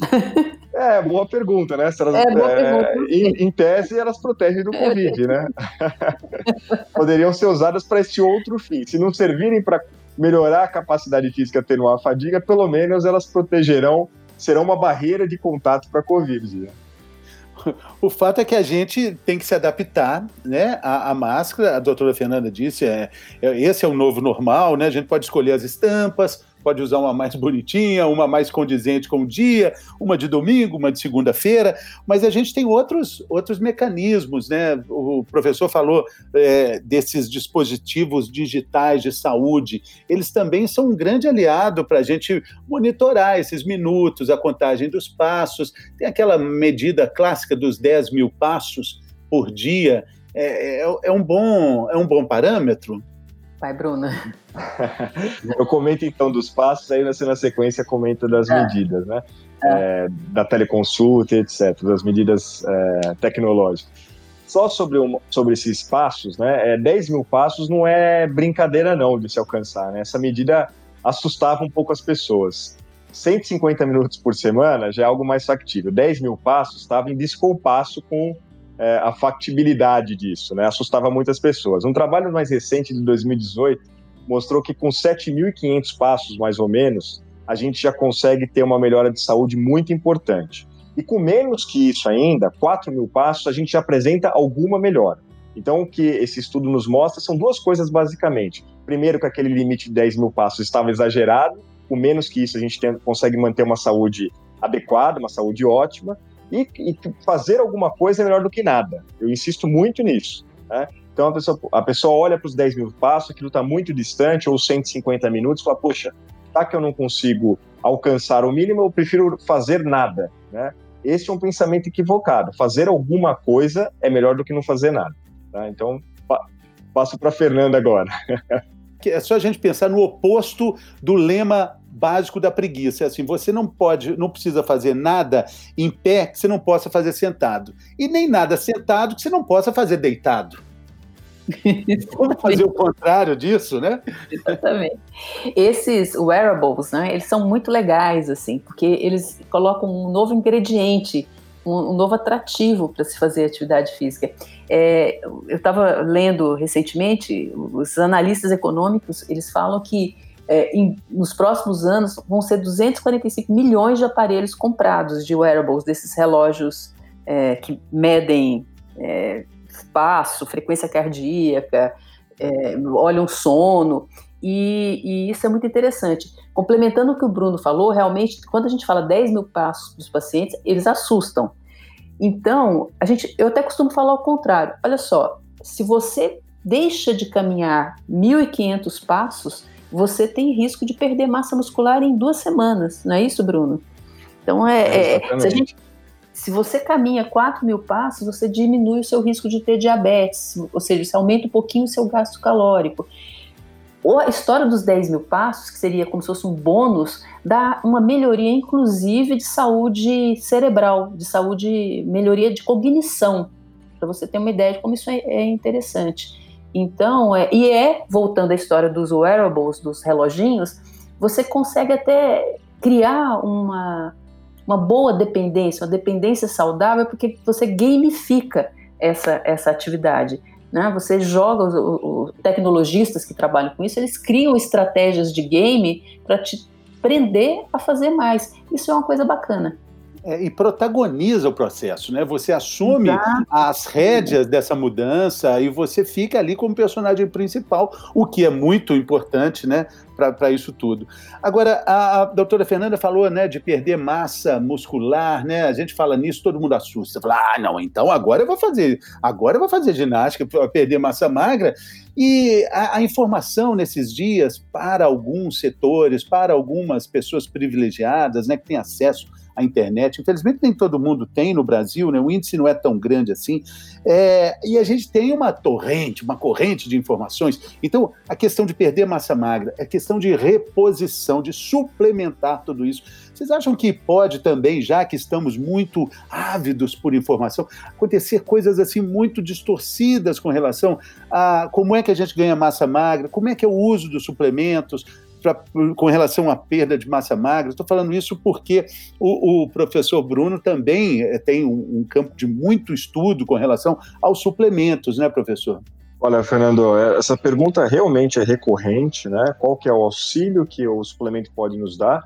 É, boa pergunta, né? Elas, é, boa é, em, em, tese, elas protegem do Covid, né? Poderiam ser usadas para este outro fim. Se não servirem para melhorar a capacidade física, atenuar a fadiga, pelo menos elas protegerão, serão uma barreira de contato para a Covid. O fato é que a gente tem que se adaptar, né? A, a máscara, a doutora Fernanda disse, é, é, esse é o novo normal, né? A gente pode escolher as estampas, pode usar uma mais bonitinha, uma mais condizente com o dia, uma de domingo, uma de segunda-feira, mas a gente tem outros, outros mecanismos, né? O professor falou é, desses dispositivos digitais de saúde, eles também são um grande aliado para a gente monitorar esses minutos, a contagem dos passos, tem aquela medida clássica dos 10 mil passos por dia, é, é, é um, bom, é um bom parâmetro? Vai, Bruna. Eu comento então dos passos, aí você na sequência comenta das é. medidas, né? É. É, da teleconsulta, etc., das medidas é, tecnológicas. Só sobre, um, sobre esses passos, né? É, 10 mil passos não é brincadeira, não, de se alcançar, né? Essa medida assustava um pouco as pessoas. 150 minutos por semana já é algo mais factível. 10 mil passos estava em descompasso com é, a factibilidade disso, né? Assustava muitas pessoas. Um trabalho mais recente de 2018 mostrou que com 7.500 passos, mais ou menos, a gente já consegue ter uma melhora de saúde muito importante. E com menos que isso ainda, 4 mil passos, a gente já apresenta alguma melhora. Então, o que esse estudo nos mostra são duas coisas, basicamente. Primeiro, que aquele limite de 10 mil passos estava exagerado, com menos que isso, a gente tem, consegue manter uma saúde adequada, uma saúde ótima. E, e, fazer alguma coisa é melhor do que nada. Eu insisto muito nisso. Né? Então a pessoa, a pessoa olha para os 10 mil passos, aquilo está muito distante, ou 150 minutos, e fala, poxa, tá que eu não consigo alcançar o mínimo, eu prefiro fazer nada. Né? Esse é um pensamento equivocado. Fazer alguma coisa é melhor do que não fazer nada. Tá? Então, pa passo para Fernanda agora. é só a gente pensar no oposto do lema básico da preguiça. É assim, você não pode, não precisa fazer nada em pé que você não possa fazer sentado. E nem nada sentado que você não possa fazer deitado. Vamos fazer o contrário disso, né? Exatamente. Esses wearables, né, eles são muito legais, assim, porque eles colocam um novo ingrediente, um, um novo atrativo para se fazer atividade física. É, eu estava lendo recentemente, os analistas econômicos, eles falam que é, em, nos próximos anos vão ser 245 milhões de aparelhos comprados de wearables, desses relógios é, que medem é, espaço, frequência cardíaca, é, olham sono, e, e, isso é muito interessante. Complementando o que o Bruno falou, realmente, quando a gente fala 10 mil passos para os pacientes, eles assustam. Então, a gente, eu até costumo falar o contrário. Olha só, se você deixa de caminhar 1.500 passos, você tem risco de perder massa muscular em duas semanas, não é isso, Bruno? Então, é, é, se, gente, se, você caminha 4 mil passos, você diminui o seu risco de ter diabetes, ou seja, você aumenta um pouquinho o seu gasto calórico. Ou a história dos 10 mil passos, que seria como se fosse um bônus, dá uma melhoria, inclusive, de saúde cerebral, de saúde, melhoria de cognição, para você ter uma ideia de como isso é, é interessante. Então, é, e é, voltando à história dos wearables, dos reloginhos, você consegue até criar uma, uma boa dependência, uma dependência saudável, porque você gamifica essa, essa atividade. Né? Você joga, os, os, tecnologistas que trabalham com isso, eles criam estratégias de game para te prender a fazer mais. Isso é uma coisa bacana é, e protagoniza o processo, né? Você assume Exato. as rédeas dessa mudança e você fica ali como personagem principal, o que é muito importante, né? Para isso tudo. Agora, a, a, doutora Fernanda falou né, de perder massa muscular, né? A gente fala nisso, todo mundo assusta. Fala, ah, não, então agora eu vou fazer, agora eu vou fazer ginástica para perder massa magra. E a, a, informação nesses dias para alguns setores, para algumas pessoas privilegiadas, né, que têm acesso a internet. Infelizmente, nem todo mundo tem no Brasil, né? o índice não é tão grande assim. É, e a gente tem uma torrente, uma corrente de informações. Então, a questão de perder massa magra, a questão de reposição, de suplementar tudo isso. Vocês acham que pode também, já que estamos muito ávidos por informação, acontecer coisas assim muito distorcidas com relação a como é que a gente ganha massa magra, como é que é o uso dos suplementos, pra, com relação à perda de massa magra. Estou falando isso porque o, o professor Bruno também eh, tem um, um, campo de muito estudo com relação aos suplementos, né, professor? Olha, Fernando, é, essa pergunta realmente é recorrente, né? Qual que é o auxílio que o suplemento pode nos dar?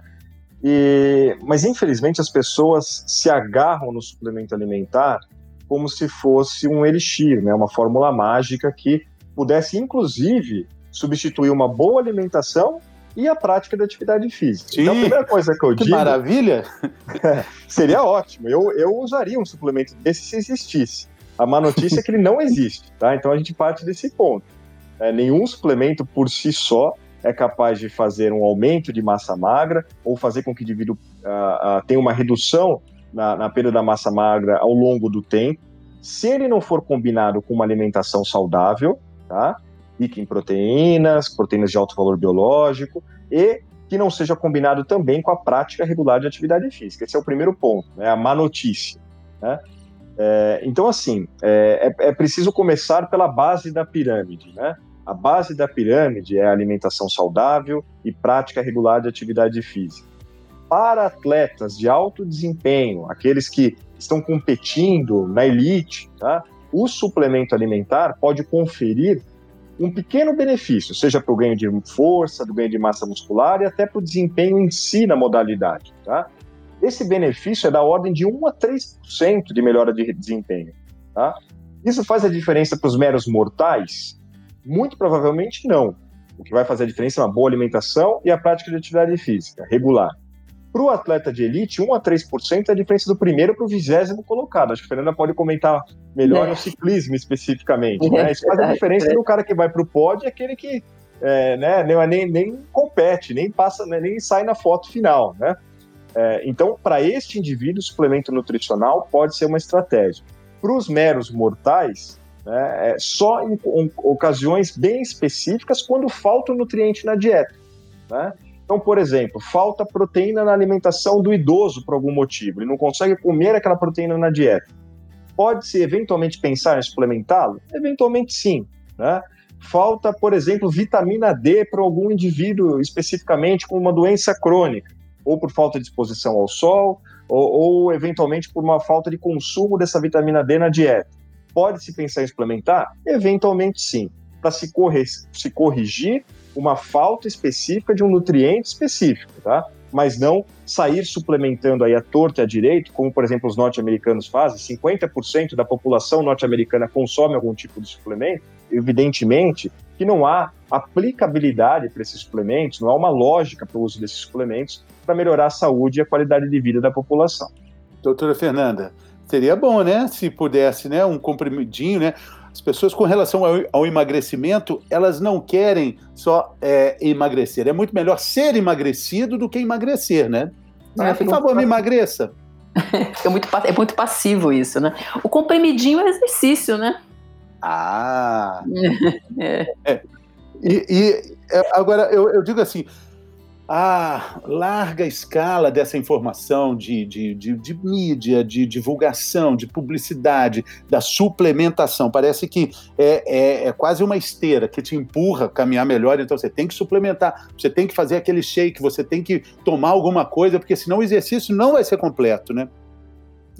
E, mas infelizmente as pessoas se agarram no suplemento alimentar como se fosse um elixir, né? Uma fórmula mágica que pudesse inclusive substituir uma boa alimentação e a prática da atividade física. Sim, então, a primeira coisa que eu que digo. maravilha! seria ótimo. Eu, eu usaria um suplemento desse se existisse. A má notícia é que ele não existe, tá? Então a gente parte desse ponto. É, nenhum suplemento por si só é capaz de fazer um aumento de massa magra ou fazer com que o indivíduo uh, uh, tenha uma redução na, na perda da massa magra ao longo do tempo, se ele não for combinado com uma alimentação saudável, tá? Rica em proteínas, proteínas de alto valor biológico e que não seja combinado também com a prática regular de atividade física. Esse é o primeiro ponto, né, a má notícia. Né? É, então, assim, é, é, é, preciso começar pela base da pirâmide. Né? A base da pirâmide é alimentação saudável e prática regular de atividade física. Para atletas de alto desempenho, aqueles que estão competindo na elite, tá? o suplemento alimentar pode conferir um pequeno benefício, seja para o ganho de força, do ganho de massa muscular e até para o desempenho em si na modalidade. Tá? Esse benefício é da ordem de 1 a 3% de melhora de desempenho. Tá? Isso faz a diferença para os meros mortais? Muito provavelmente não. O que vai fazer a diferença é uma boa alimentação e a prática de atividade física regular. Para o atleta de elite, 1 a 3% é a diferença do primeiro para o vigésimo colocado. Acho que a Fernanda pode comentar melhor é. no ciclismo especificamente. Né? Isso faz a diferença do cara que vai para o pódio e aquele que é, né, nem, nem compete, nem passa, né, nem sai na foto final. Né? É, então, para este indivíduo, o suplemento nutricional pode ser uma estratégia. Para os meros mortais, né, é só em, em ocasiões bem específicas quando falta o nutriente na dieta. Né? Então, por exemplo, falta proteína na alimentação do idoso por algum motivo, ele não consegue comer aquela proteína na dieta. Pode-se eventualmente pensar em suplementá-lo? Eventualmente sim. Né? Falta, por exemplo, vitamina D para algum indivíduo especificamente com uma doença crônica, ou por falta de exposição ao sol, ou, ou eventualmente por uma falta de consumo dessa vitamina D na dieta. Pode-se pensar em suplementar? Eventualmente sim, para se, se corrigir uma falta específica de um nutriente específico, tá? Mas não sair suplementando aí a torta e a direito, como por exemplo os norte-americanos fazem, 50% da população norte-americana consome algum tipo de suplemento, evidentemente que não há aplicabilidade para esses suplementos, não há uma lógica para o uso desses suplementos para melhorar a saúde e a qualidade de vida da população. Doutora Fernanda, seria bom, né, se pudesse, né, um comprimidinho, né, as pessoas com relação ao, ao emagrecimento, elas não querem só é, emagrecer. É muito melhor ser emagrecido do que emagrecer, né? É, por favor, me emagreça. é, muito, é muito passivo isso, né? O comprimidinho é exercício, né? Ah! é. é. E, e, é, agora, eu, eu digo assim, a larga escala dessa informação de, de, de, de, mídia, de divulgação, de publicidade, da suplementação. Parece que é, é, é, quase uma esteira que te empurra a caminhar melhor. Então você tem que suplementar, você tem que fazer aquele shake, você tem que tomar alguma coisa, porque senão o exercício não vai ser completo, né?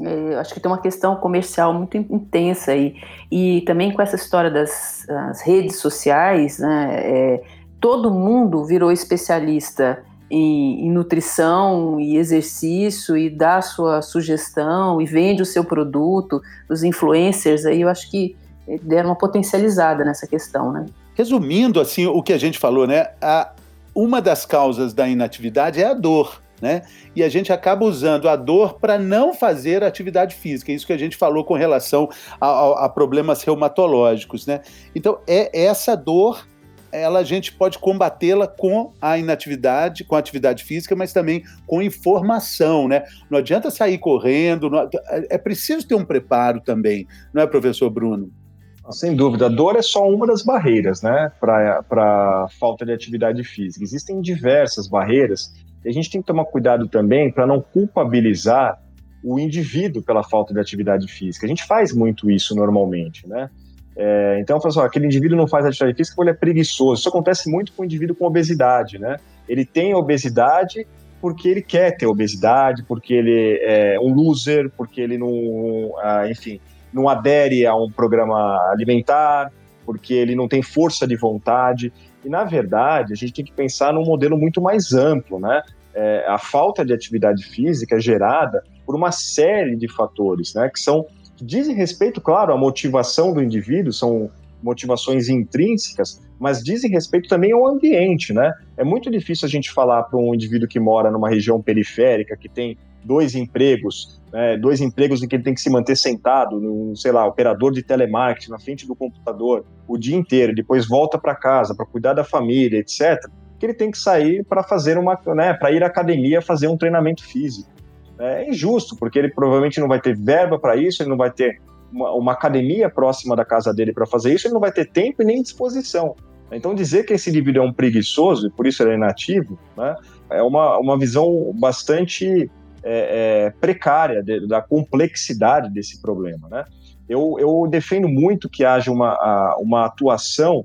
É, acho que tem uma questão comercial muito intensa aí. E também com essa história das redes sociais, né? É, todo mundo virou especialista em, em, nutrição e exercício e dá sua sugestão e vende o seu produto, os influencers aí, eu acho que deram uma potencializada nessa questão, né? Resumindo, assim, o que a gente falou, né? A, uma das causas da inatividade é a dor. Né? E a gente acaba usando a dor para não fazer atividade física. Isso que a gente falou com relação a, a, a problemas reumatológicos, né? Então é essa dor ela a gente pode combatê-la com a inatividade, com a atividade física, mas também com informação, né? Não adianta sair correndo, não, é preciso ter um preparo também, não é, professor Bruno? Sem dúvida, a dor é só uma das barreiras, né, para falta de atividade física. Existem diversas barreiras e a gente tem que tomar cuidado também para não culpabilizar o indivíduo pela falta de atividade física. A gente faz muito isso normalmente, né? É, então, assim, aquele indivíduo não faz atividade física porque ele é preguiçoso. Isso acontece muito com o indivíduo com obesidade, né? Ele tem obesidade porque ele quer ter obesidade, porque ele é um loser, porque ele não, ah, enfim, não adere a um programa alimentar, porque ele não tem força de vontade. E, na verdade, a gente tem que pensar num modelo muito mais amplo, né? É, a falta de atividade física é gerada por uma série de fatores, né? Que são dizem respeito, claro, à motivação do indivíduo, são motivações intrínsecas, mas dizem respeito também ao ambiente, né? É muito difícil a gente falar para um indivíduo que mora numa região periférica, que tem dois empregos, né, dois empregos em que ele tem que se manter sentado, no, sei lá, operador de telemarketing na frente do computador o dia inteiro, depois volta para casa para cuidar da família, etc. Que ele tem que sair para fazer uma, né, para ir à academia fazer um treinamento físico é injusto, porque ele provavelmente não vai ter verba para isso, ele não vai ter uma, uma, academia próxima da casa dele para fazer isso, ele não vai ter tempo e nem disposição. Então, dizer que esse indivíduo é um preguiçoso e por isso ele é inativo, né, é uma, uma visão bastante é, é, precária de, da complexidade desse problema. Né? Eu, eu defendo muito que haja uma, uma atuação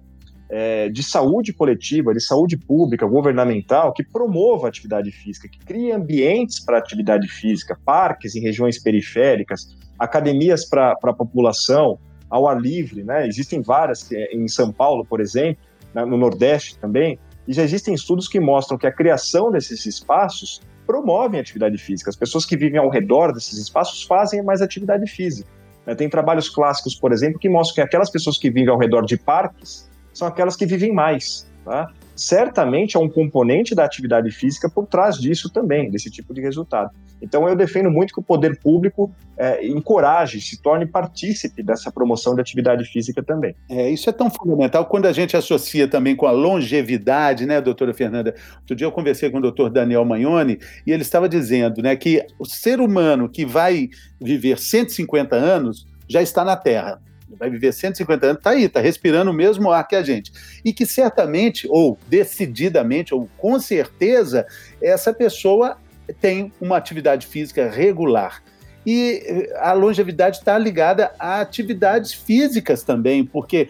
é, de saúde coletiva, de saúde pública, governamental, que promova a atividade física, que crie ambientes para atividade física, parques em regiões periféricas, academias para a população, ao ar livre, né? Existem várias em São Paulo, por exemplo, no Nordeste também, e já existem estudos que mostram que a criação desses espaços promovem a atividade física. As pessoas que vivem ao redor desses espaços fazem mais atividade física. Né? Tem trabalhos clássicos, por exemplo, que mostram que aquelas pessoas que vivem ao redor de parques são aquelas que vivem mais. Tá? Certamente é um componente da atividade física por trás disso também, desse tipo de resultado. Então eu defendo muito que o poder público é, encoraje, se torne partícipe dessa promoção de atividade física também. É, isso é tão fundamental quando a gente associa também com a longevidade, né, doutora Fernanda? Outro dia eu conversei com o doutor Daniel Magnoni e ele estava dizendo né, que o ser humano que vai viver 150 anos já está na Terra vai viver 150 anos, está aí, está respirando o mesmo ar que a gente. E que certamente, ou decididamente, ou com certeza, essa pessoa tem uma atividade física regular. E eh, a longevidade está ligada a atividades físicas também, porque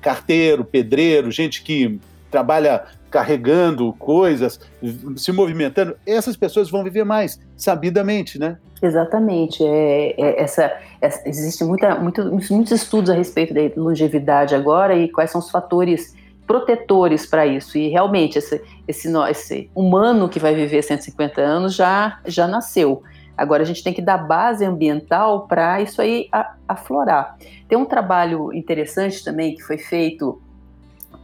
carteiro, pedreiro, gente que trabalha carregando coisas, se movimentando, essas pessoas vão viver mais, sabidamente, né? Exatamente. É, é essa, essa, existe muita, muito, muitos estudos a respeito da longevidade agora e quais são os fatores protetores para isso. E realmente, esse, esse, esse humano que vai viver 150 anos já, já nasceu. Agora a gente tem que dar base ambiental para isso aí aflorar. Tem um trabalho interessante também que foi feito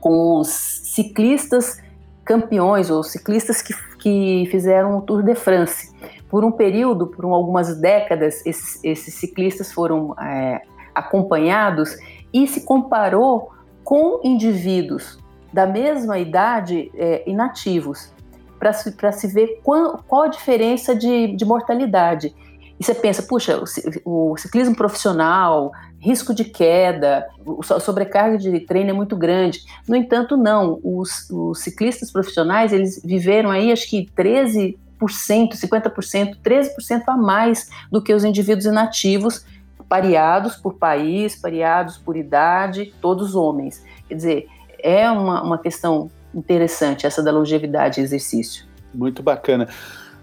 com os ciclistas campeões ou ciclistas que, que fizeram o Tour de France. Por um período, por algumas décadas, esses, esses ciclistas foram é, acompanhados e se comparou com indivíduos da mesma idade é, inativos, para se, se ver qual, qual a diferença de, de mortalidade. E você pensa, puxa, o, o ciclismo profissional, risco de queda, a sobrecarga de treino é muito grande. No entanto, não. Os, os ciclistas profissionais, eles viveram aí, acho que 13%, 50%, 13% a mais do que os indivíduos inativos, pareados por país, pareados por idade, todos homens. Quer dizer, é uma, uma questão interessante essa da longevidade e exercício. Muito bacana.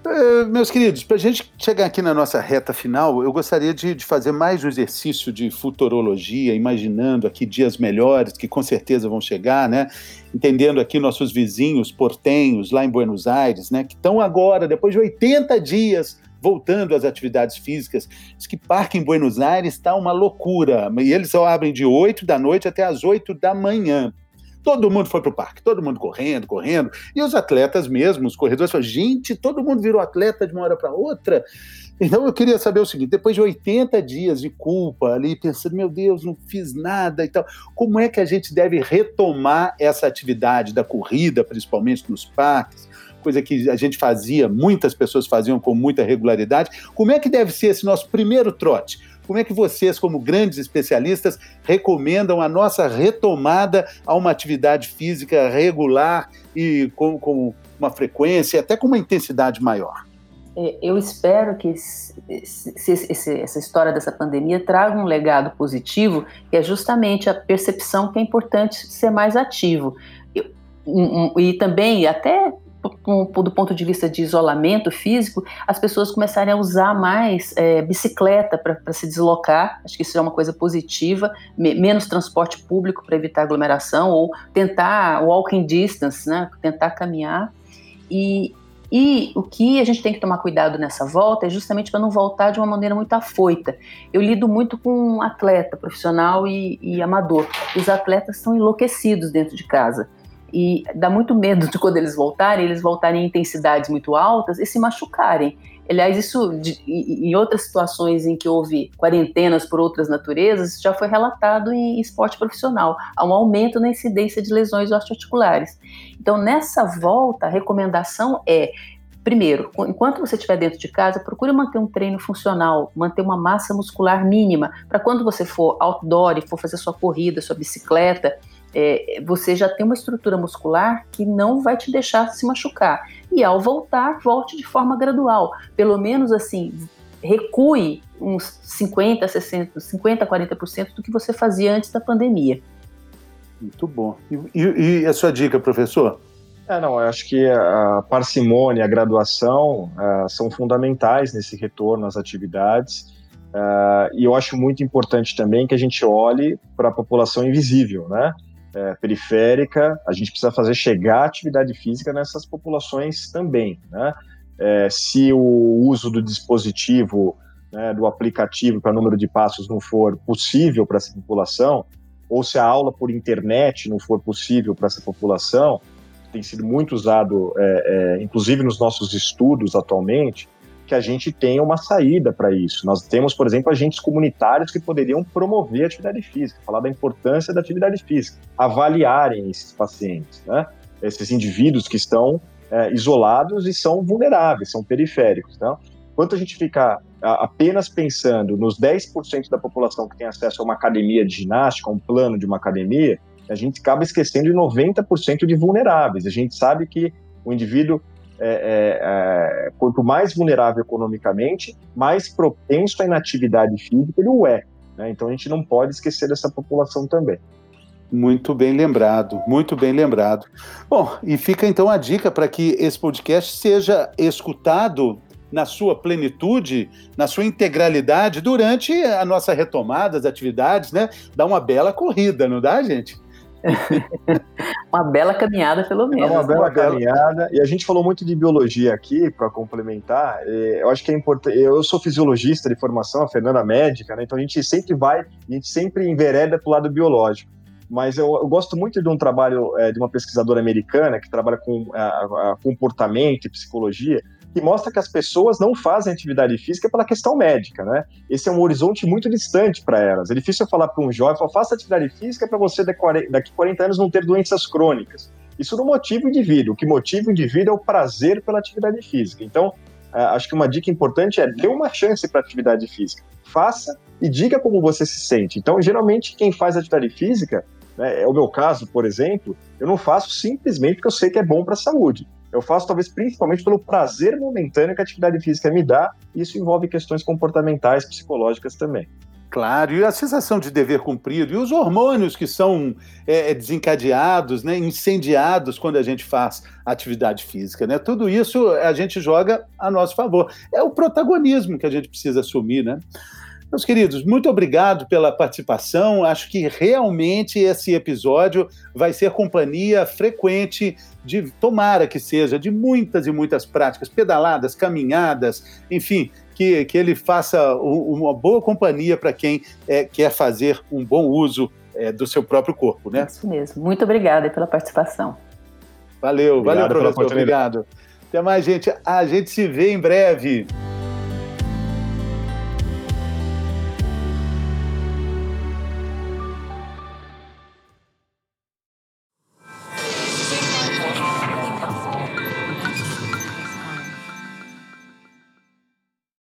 Uh, meus queridos, para a gente chegar aqui na nossa reta final, eu gostaria de, de, fazer mais um exercício de futurologia, imaginando aqui dias melhores, que com certeza vão chegar, né? Entendendo aqui nossos vizinhos portenhos lá em Buenos Aires, né? Que estão agora, depois de 80 dias, voltando às atividades físicas. Diz que parque em Buenos Aires está uma loucura. E eles só abrem de 8 da noite até as 8 da manhã. Todo mundo foi para o parque, todo mundo correndo, correndo. E os atletas mesmo, os corredores, falaram, gente, todo mundo virou atleta de uma hora para outra. Então eu queria saber o seguinte: depois de 80 dias de culpa ali, pensando, meu Deus, não fiz nada e tal, como é que a gente deve retomar essa atividade da corrida, principalmente nos parques? Coisa que a gente fazia, muitas pessoas faziam com muita regularidade. Como é que deve ser esse nosso primeiro trote? Como é que vocês, como grandes especialistas, recomendam a nossa retomada a uma atividade física regular e com, com uma frequência, até com uma intensidade maior? É, eu espero que esse, esse, essa história dessa pandemia traga um legado positivo, que é justamente a percepção que é importante ser mais ativo. E também, até do ponto de vista de isolamento físico, as pessoas começarem a usar mais é, bicicleta para se deslocar. Acho que isso é uma coisa positiva. Me, menos transporte público para evitar aglomeração, ou tentar walking distance, né? tentar caminhar. E, e o que a gente tem que tomar cuidado nessa volta é justamente para não voltar de uma maneira muito afoita. Eu lido muito com atleta profissional e, e amador. Os atletas estão enlouquecidos dentro de casa e dá muito medo de quando eles voltarem, eles voltarem em intensidades muito altas e se machucarem. Aliás, isso de, em outras situações em que houve quarentenas por outras naturezas, já foi relatado em esporte profissional. Há um aumento na incidência de lesões osteoarticulares. Então, nessa volta, a recomendação é Primeiro, enquanto você estiver dentro de casa, procure manter um treino funcional, manter uma massa muscular mínima, para quando você for outdoor e for fazer sua corrida, sua bicicleta, é, você já tem uma estrutura muscular que não vai te deixar se machucar. E ao voltar, volte de forma gradual. Pelo menos assim, recue uns 50, 60, 50, 40% do que você fazia antes da pandemia. Muito bom. E, e, e a sua dica, professor? É, não, eu acho que a parcimônia, a graduação uh, são fundamentais nesse retorno às atividades. Uh, e eu acho muito importante também que a gente olhe para a população invisível, né? É, periférica, a gente precisa fazer chegar a atividade física nessas populações também. Né? É, se o uso do dispositivo, né, do aplicativo para número de passos não for possível para essa população, ou se a aula por internet não for possível para essa população, tem sido muito usado, é, é inclusive nos nossos estudos atualmente, que a gente tenha uma saída para isso. Nós temos, por exemplo, agentes comunitários que poderiam promover a atividade física, falar da importância da atividade física, avaliarem esses pacientes, né? esses indivíduos que estão é, isolados e são vulneráveis, são periféricos. Então, enquanto a gente ficar apenas pensando nos 10% da população que tem acesso a uma academia de ginástica, a um plano de uma academia, a gente acaba esquecendo de 90% de vulneráveis. A gente sabe que o indivíduo é, é, é, quanto mais vulnerável economicamente, mais propenso à inatividade física ele o é. Né? Então a gente não pode esquecer dessa população também. Muito bem lembrado, muito bem lembrado. Bom, e fica então a dica para que esse podcast seja escutado na sua plenitude, na sua integralidade durante a nossa retomada das atividades, né? Dá uma bela corrida, não dá, gente? uma bela caminhada, pelo menos. É uma bela uma caminhada. E a gente falou muito de biologia aqui, para complementar. Eu acho que é importante. Eu sou fisiologista de formação, a Fernanda é médica, né? Então a gente sempre vai, a gente sempre envereda para o lado biológico. Mas eu, eu, gosto muito de um trabalho é, de uma pesquisadora americana que trabalha com a, a comportamento e psicologia, que mostra que as pessoas não fazem atividade física pela questão médica, né? Esse é um horizonte muito distante para elas. É difícil falar para um jovem, faça atividade física para você daqui 40 anos não ter doenças crônicas. Isso não motiva o indivíduo. O que motiva o indivíduo é o prazer pela atividade física. Então, acho que uma dica importante é dê uma chance para atividade física. Faça e diga como você se sente. Então, geralmente, quem faz atividade física, né, é o meu caso, por exemplo, eu não faço simplesmente porque eu sei que é bom para a saúde. Eu faço talvez principalmente pelo prazer momentâneo que a atividade física me dá, e isso envolve questões comportamentais, psicológicas também. Claro, e a sensação de dever cumprido, e os hormônios que são é, é, desencadeados, né, incendiados quando a gente faz atividade física. Né? Tudo isso a gente joga a nosso favor. É o protagonismo que a gente precisa assumir. Né? Meus queridos, muito obrigado pela participação. Acho que realmente esse episódio vai ser companhia frequente de, tomara que seja, de muitas e muitas práticas, pedaladas, caminhadas, enfim, que, que ele faça uma boa companhia para quem é, quer fazer um bom uso é, do seu próprio corpo, né? Isso mesmo. Muito obrigada pela participação. Valeu, obrigado valeu, professor. Obrigado. Até mais, gente. A gente se vê em breve.